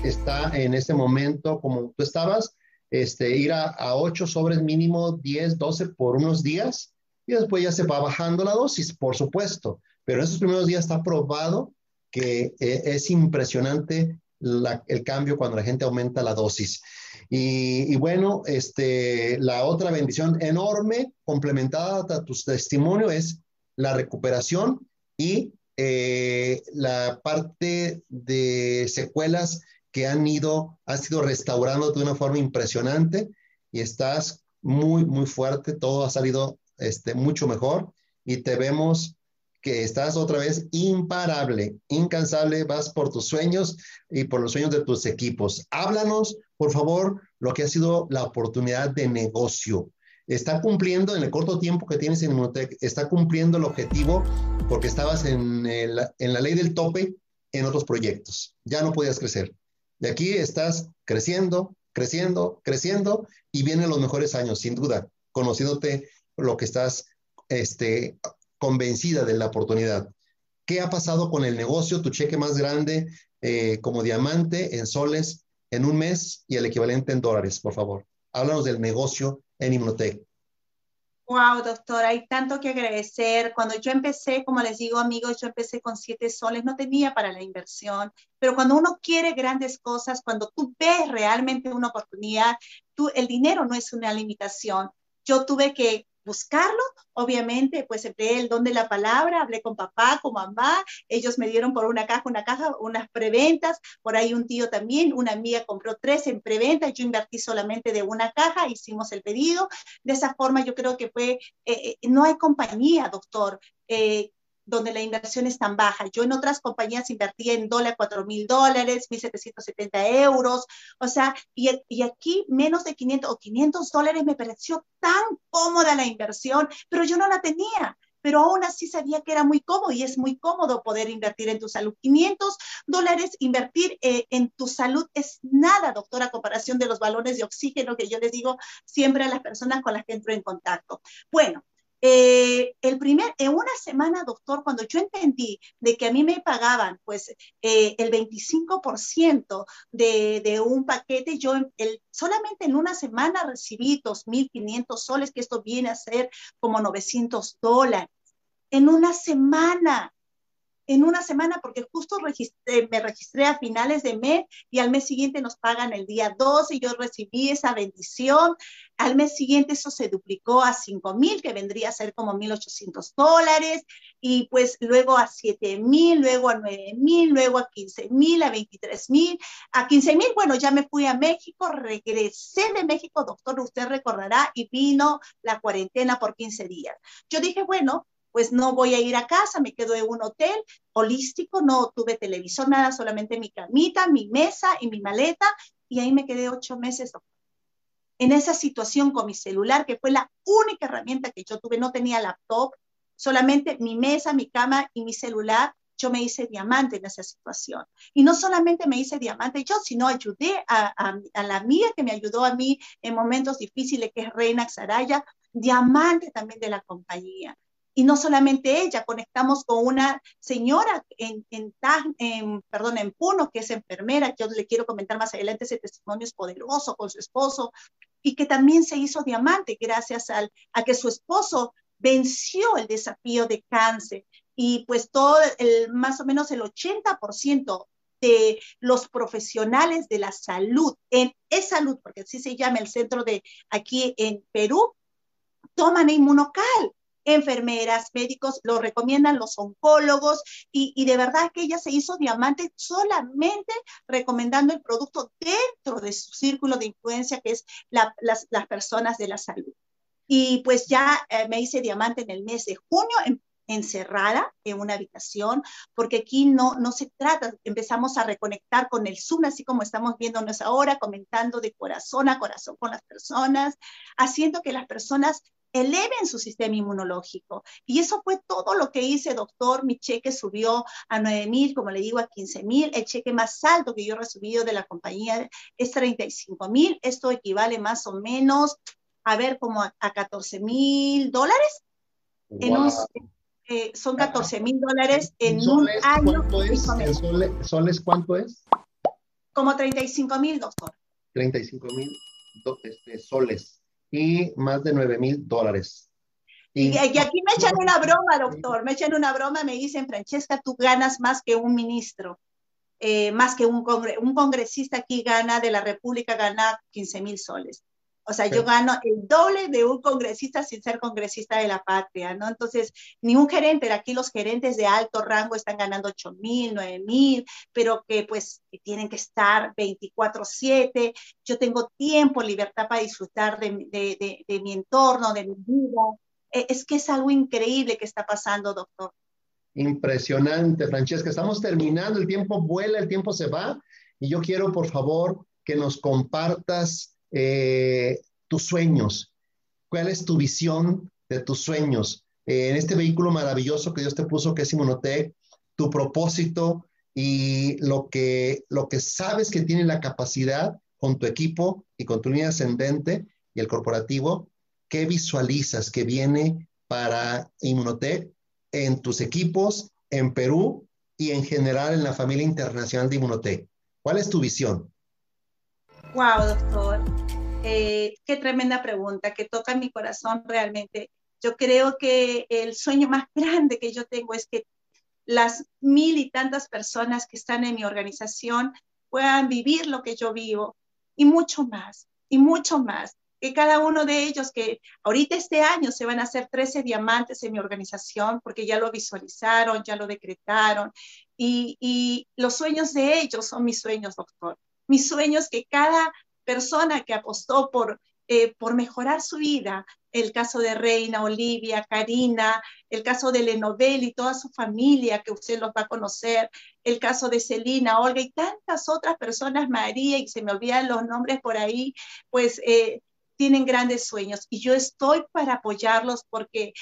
Speaker 1: está en este momento como tú estabas, este, ir a, a 8 sobres mínimo 10, 12 por unos días y después ya se va bajando la dosis, por supuesto. Pero en esos primeros días está probado que eh, es impresionante el cambio cuando la gente aumenta la dosis. Y, bueno, este, la otra bendición enorme, complementada a tu testimonio, es la recuperación y eh, la parte de secuelas que han ido, has ido restaurando de una forma impresionante y estás muy, muy fuerte, todo ha salido este, mucho mejor y te vemos que estás otra vez imparable, incansable, vas por tus sueños y por los sueños de tus equipos. Háblanos, por favor, lo que ha sido la oportunidad de negocio. Está cumpliendo en el corto tiempo que tienes en Inmunotech, está cumpliendo el objetivo porque estabas en, la ley del tope en otros proyectos. Ya no podías crecer. De aquí estás creciendo, creciendo, creciendo y vienen los mejores años, sin duda, conociéndote lo que estás este, convencida de la oportunidad. ¿Qué ha pasado con el negocio, tu cheque más grande eh, como diamante en soles en un mes y el equivalente en dólares, por favor? Háblanos del negocio en Inmunotech.
Speaker 4: Wow, doctor, hay tanto que agradecer. Cuando yo empecé, como les digo, amigos, yo empecé con siete soles, no tenía para la inversión, pero cuando uno quiere grandes cosas, cuando tú ves realmente una oportunidad, tú, el dinero no es una limitación. Yo tuve que buscarlo. Obviamente, pues empleé el don de la palabra, hablé con papá, con mamá, ellos me dieron por una caja, una caja, unas preventas, por ahí un tío también, una amiga compró tres en preventa, yo invertí solamente de una caja, hicimos el pedido. De esa forma yo creo que fue, eh, eh, no hay compañía, doctor, eh, donde la inversión es tan baja. Yo en otras compañías invertía en dólar 4 mil dólares, 1.770 euros, o sea, y, y, aquí menos de 500 o 500 dólares me pareció tan cómoda la inversión, pero yo no la tenía. Pero aún así sabía que era muy cómodo y es muy cómodo poder invertir en tu salud. 500 dólares invertir eh, en tu salud es nada, doctora, a comparación de los balones de oxígeno que yo les digo siempre a las personas con las que entro en contacto. Bueno, eh, el primer, en una semana, doctor, cuando yo entendí de que a mí me pagaban pues eh, el 25% de, de, un paquete, yo el, solamente en una semana recibí 2.500 soles, que esto viene a ser como 900 dólares. En una semana, en una semana, porque justo me registré a finales de mes y al mes siguiente nos pagan el día 12 y yo recibí esa bendición. Al mes siguiente eso se duplicó a 5 mil, que vendría a ser como 1.800 dólares, y pues luego a 7 mil, luego a 9 mil, luego a 15 mil, a 23 mil, a 15 mil, bueno, ya me fui a México, regresé de México, doctor, usted recordará, y vino la cuarentena por 15 días. Yo dije, bueno, pues no voy a ir a casa, me quedo en un hotel holístico, no tuve televisor, nada, solamente mi camita, mi mesa y mi maleta, y ahí me quedé ocho meses en esa situación con mi celular, que fue la única herramienta que yo tuve, no tenía laptop, solamente mi mesa, mi cama y mi celular, yo me hice diamante en esa situación. Y no solamente me hice diamante yo, sino ayudé a, la amiga que me ayudó a mí en momentos difíciles, que es Reina Xaraya, diamante también de la compañía. Y no solamente ella, conectamos con una señora en, en, perdón, en Puno, que es enfermera, yo le quiero comentar más adelante, ese testimonio es poderoso con su esposo, y que también se hizo diamante gracias al, a que su esposo venció el desafío de cáncer. Y pues todo, el, más o menos el 80% de los profesionales de la salud, en e-salud, porque así se llama el centro de aquí en Perú, toman inmunocal enfermeras, médicos, lo recomiendan los oncólogos y, de verdad que ella se hizo diamante solamente recomendando el producto dentro de su círculo de influencia que es las, personas de la salud. Y pues ya eh, me hice diamante en el mes de junio, encerrada en una habitación, porque aquí no, no se trata, empezamos a reconectar con el Zoom, así como estamos viéndonos ahora, comentando de corazón a corazón con las personas, haciendo que las personas eleven su sistema inmunológico. Y eso fue todo lo que hice, doctor. Mi cheque subió a 9 mil, como le digo, a 15 mil. El cheque más alto que yo he recibido de la compañía es 35 mil. Esto equivale más o menos, a ver, como a, 14 mil dólares. Eh, son 14 mil dólares en un año.
Speaker 1: ¿Cuánto es? ¿En soles, cuánto es?
Speaker 4: Como 35 mil, doctor.
Speaker 1: 35 mil este, soles y más de 9 mil dólares.
Speaker 4: Y, aquí me echan una broma, doctor, me echan una broma, me dicen, Francesca, tú ganas más que un ministro, eh, más que un, un congresista aquí gana de la República, gana 15 mil soles. O sea, yo gano el doble de un congresista sin ser congresista de la patria, ¿no? Entonces, ni un gerente, aquí los gerentes de alto rango están ganando 8 mil, 9 mil, pero que pues tienen que estar 24/7. Yo tengo tiempo, libertad para disfrutar de, de, de, mi entorno, de mi vida. E, es que es algo increíble que está pasando, doctor.
Speaker 1: Impresionante, Francesca. Estamos terminando, el tiempo vuela, el tiempo se va. Y yo quiero, por favor, que nos compartas eh, tus sueños, cuál es tu visión de tus sueños. Eh, en este vehículo maravilloso que Dios te puso, que es Inmunotech, tu propósito y lo que, lo que sabes que tiene la capacidad con tu equipo y con tu línea ascendente y el corporativo, ¿qué visualizas que viene para Inmunotech en tus equipos, en Perú y en general en la familia internacional de Inmunotech? ¿Cuál es tu visión?
Speaker 4: Wow, doctor. Eh, qué tremenda pregunta que toca mi corazón realmente. Yo creo que el sueño más grande que yo tengo es que las mil y tantas personas que están en mi organización puedan vivir lo que yo vivo y mucho más, y mucho más. Que cada uno de ellos, que ahorita este año se van a hacer 13 diamantes en mi organización, porque ya lo visualizaron, ya lo decretaron, y, y los sueños de ellos son mis sueños, doctor mis sueños que cada persona que apostó por, eh, por mejorar su vida, el caso de Reina, Olivia, Karina, el caso de Lenobel y toda su familia que usted los va a conocer, el caso de Celina, Olga y tantas otras personas, María, y se me olvidan los nombres por ahí, pues eh, tienen grandes sueños y yo estoy para apoyarlos porque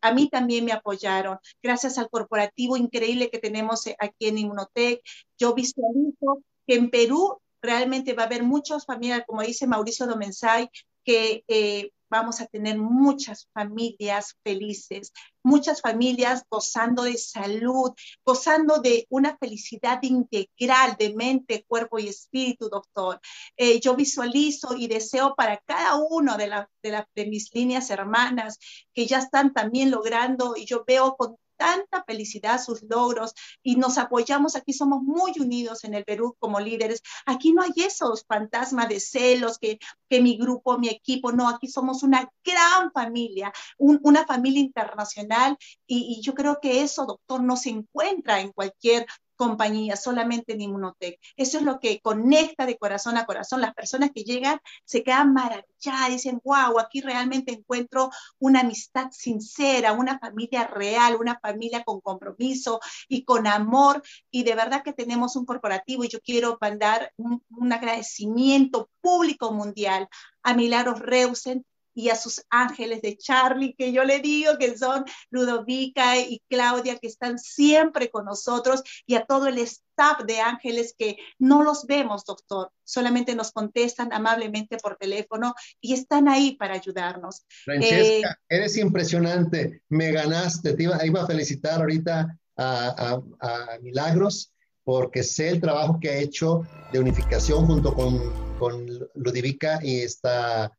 Speaker 4: a mí también me apoyaron. Gracias al corporativo increíble que tenemos eh, aquí en Inmunotech, yo visualizo que en Perú realmente va a haber muchas familias, como dice Mauricio Domensay, que eh, vamos a tener muchas familias felices, muchas familias gozando de salud, gozando de una felicidad integral de mente, cuerpo y espíritu, doctor. Eh, yo visualizo y deseo para cada uno de, de, de mis líneas hermanas que ya están también logrando, y yo veo con tanta felicidad sus logros y nos apoyamos. Aquí somos muy unidos en el Perú como líderes. Aquí no hay esos fantasmas de celos que, que mi grupo, mi equipo, no, aquí somos una gran familia, una familia internacional y, y yo creo que eso, doctor, no se encuentra en cualquier compañía, solamente en Inmunotech. Eso es lo que conecta de corazón a corazón. Las personas que llegan se quedan maravilladas, dicen, wow, aquí realmente encuentro una amistad sincera, una familia real, una familia con compromiso y con amor. Y de verdad que tenemos un corporativo y yo quiero mandar un, agradecimiento público mundial a Milagros Reusen, y a sus ángeles de Charlie, que yo le digo que son Ludovica y Claudia, que están siempre con nosotros, y a todo el staff de ángeles que no los vemos, doctor, solamente nos contestan amablemente por teléfono y están ahí para ayudarnos.
Speaker 1: Francesca, eh, eres impresionante, me ganaste, te iba, a felicitar ahorita a, a, Milagros porque sé el trabajo que ha hecho de unificación junto con, con Ludovica y esta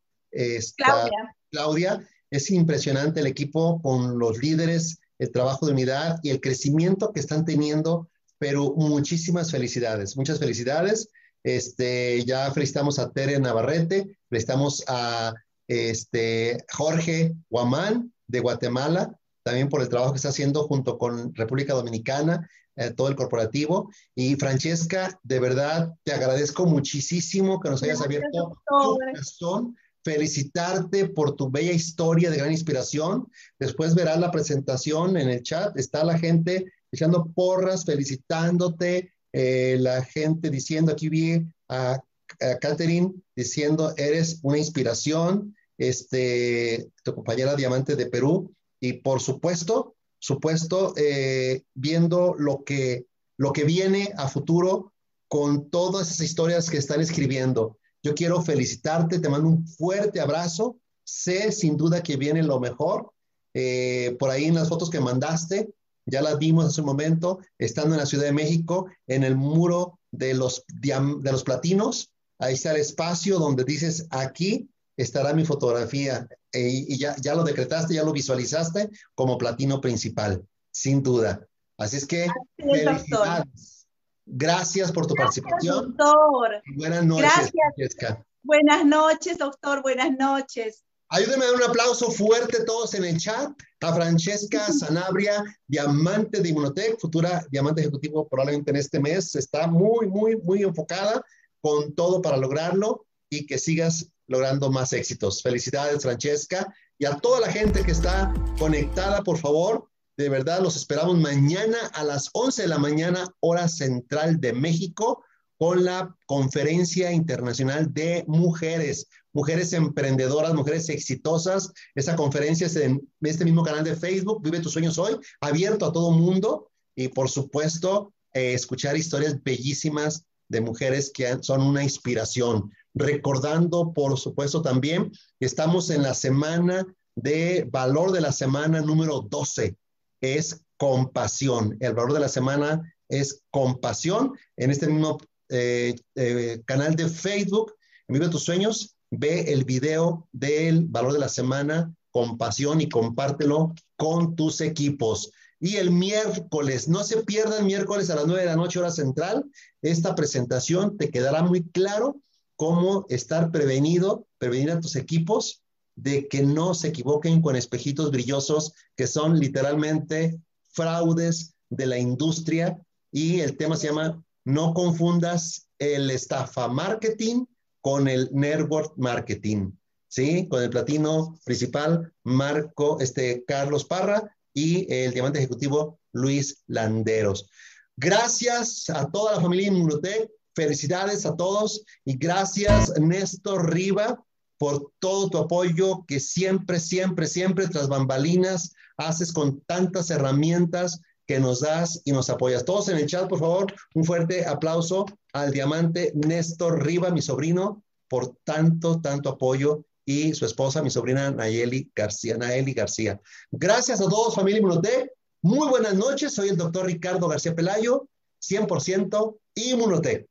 Speaker 4: Claudia.
Speaker 1: Claudia. Es impresionante el equipo con los líderes, el trabajo de unidad y el crecimiento que están teniendo, pero muchísimas felicidades, muchas felicidades. Este, ya felicitamos a Tere Navarrete, felicitamos a este, Jorge Guamán de Guatemala, también por el trabajo que está haciendo junto con República Dominicana, eh, todo el corporativo. Y Francesca, de verdad, te agradezco muchísimo que nos hayas abierto tu corazón felicitarte por tu bella historia de gran inspiración. Después verás la presentación en el chat. Está la gente echando porras, felicitándote, eh, la gente diciendo, aquí vi a, a Catherine diciendo, eres una inspiración, este, tu compañera Diamante de Perú. Y por supuesto, supuesto, eh, viendo lo que, lo que viene a futuro con todas esas historias que están escribiendo. Yo quiero felicitarte, te mando un fuerte abrazo. Sé sin duda que viene lo mejor. Eh, por ahí en las fotos que mandaste, ya las vimos hace un momento, estando en la Ciudad de México, en el muro de los, de los platinos. Ahí está el espacio donde dices, aquí estará mi fotografía. Eh, y ya, ya lo decretaste, ya lo visualizaste como platino principal, sin duda. Así es que, felicidades. Gracias por tu participación.
Speaker 4: Doctor.
Speaker 1: Buenas noches,
Speaker 4: Gracias. Buenas noches, doctor. Buenas noches.
Speaker 1: Ayúdenme a dar un aplauso fuerte todos en el chat a Francesca Sanabria, diamante de Inmunotech, futura diamante ejecutivo probablemente en este mes. Está muy, muy, muy enfocada con todo para lograrlo y que sigas logrando más éxitos. Felicidades, Francesca. Y a toda la gente que está conectada, por favor, de verdad los esperamos mañana a las 11 de la mañana, hora central de México, con la Conferencia Internacional de Mujeres mujeres emprendedoras, mujeres exitosas. Esa conferencia es en este mismo canal de Facebook, Vive tus sueños hoy, abierto a todo mundo y por supuesto eh, escuchar historias bellísimas de mujeres que son una inspiración. Recordando, por supuesto, también estamos en la semana de valor de la semana número 12, es compasión. El valor de la semana es compasión. En este mismo eh, eh, canal de Facebook, Vive tus sueños, ve el video del valor de la semana con pasión y compártelo con tus equipos. Y el miércoles, no se pierda el miércoles a las 9 de la noche hora central, esta presentación te quedará muy claro cómo estar prevenido, prevenir a tus equipos de que no se equivoquen con espejitos brillosos que son literalmente fraudes de la industria y el tema se llama no confundas el estafa marketing con el network marketing, ¿sí? Con el platino principal, Marco, este, Carlos Parra y el diamante ejecutivo, Luis Landeros. Gracias a toda la familia Inmunotech, felicidades a todos y gracias Néstor Riva por todo tu apoyo que siempre, siempre, siempre tras bambalinas haces con tantas herramientas que nos das y nos apoyas. Todos en el chat, por favor, un fuerte aplauso al diamante Néstor Riva, mi sobrino, por tanto, tanto apoyo y su esposa, mi sobrina Nayeli García. Nayeli García. Gracias a todos, familia Inmunotech. Muy buenas noches, soy el doctor Ricardo García Pelayo, 100% Inmunotech.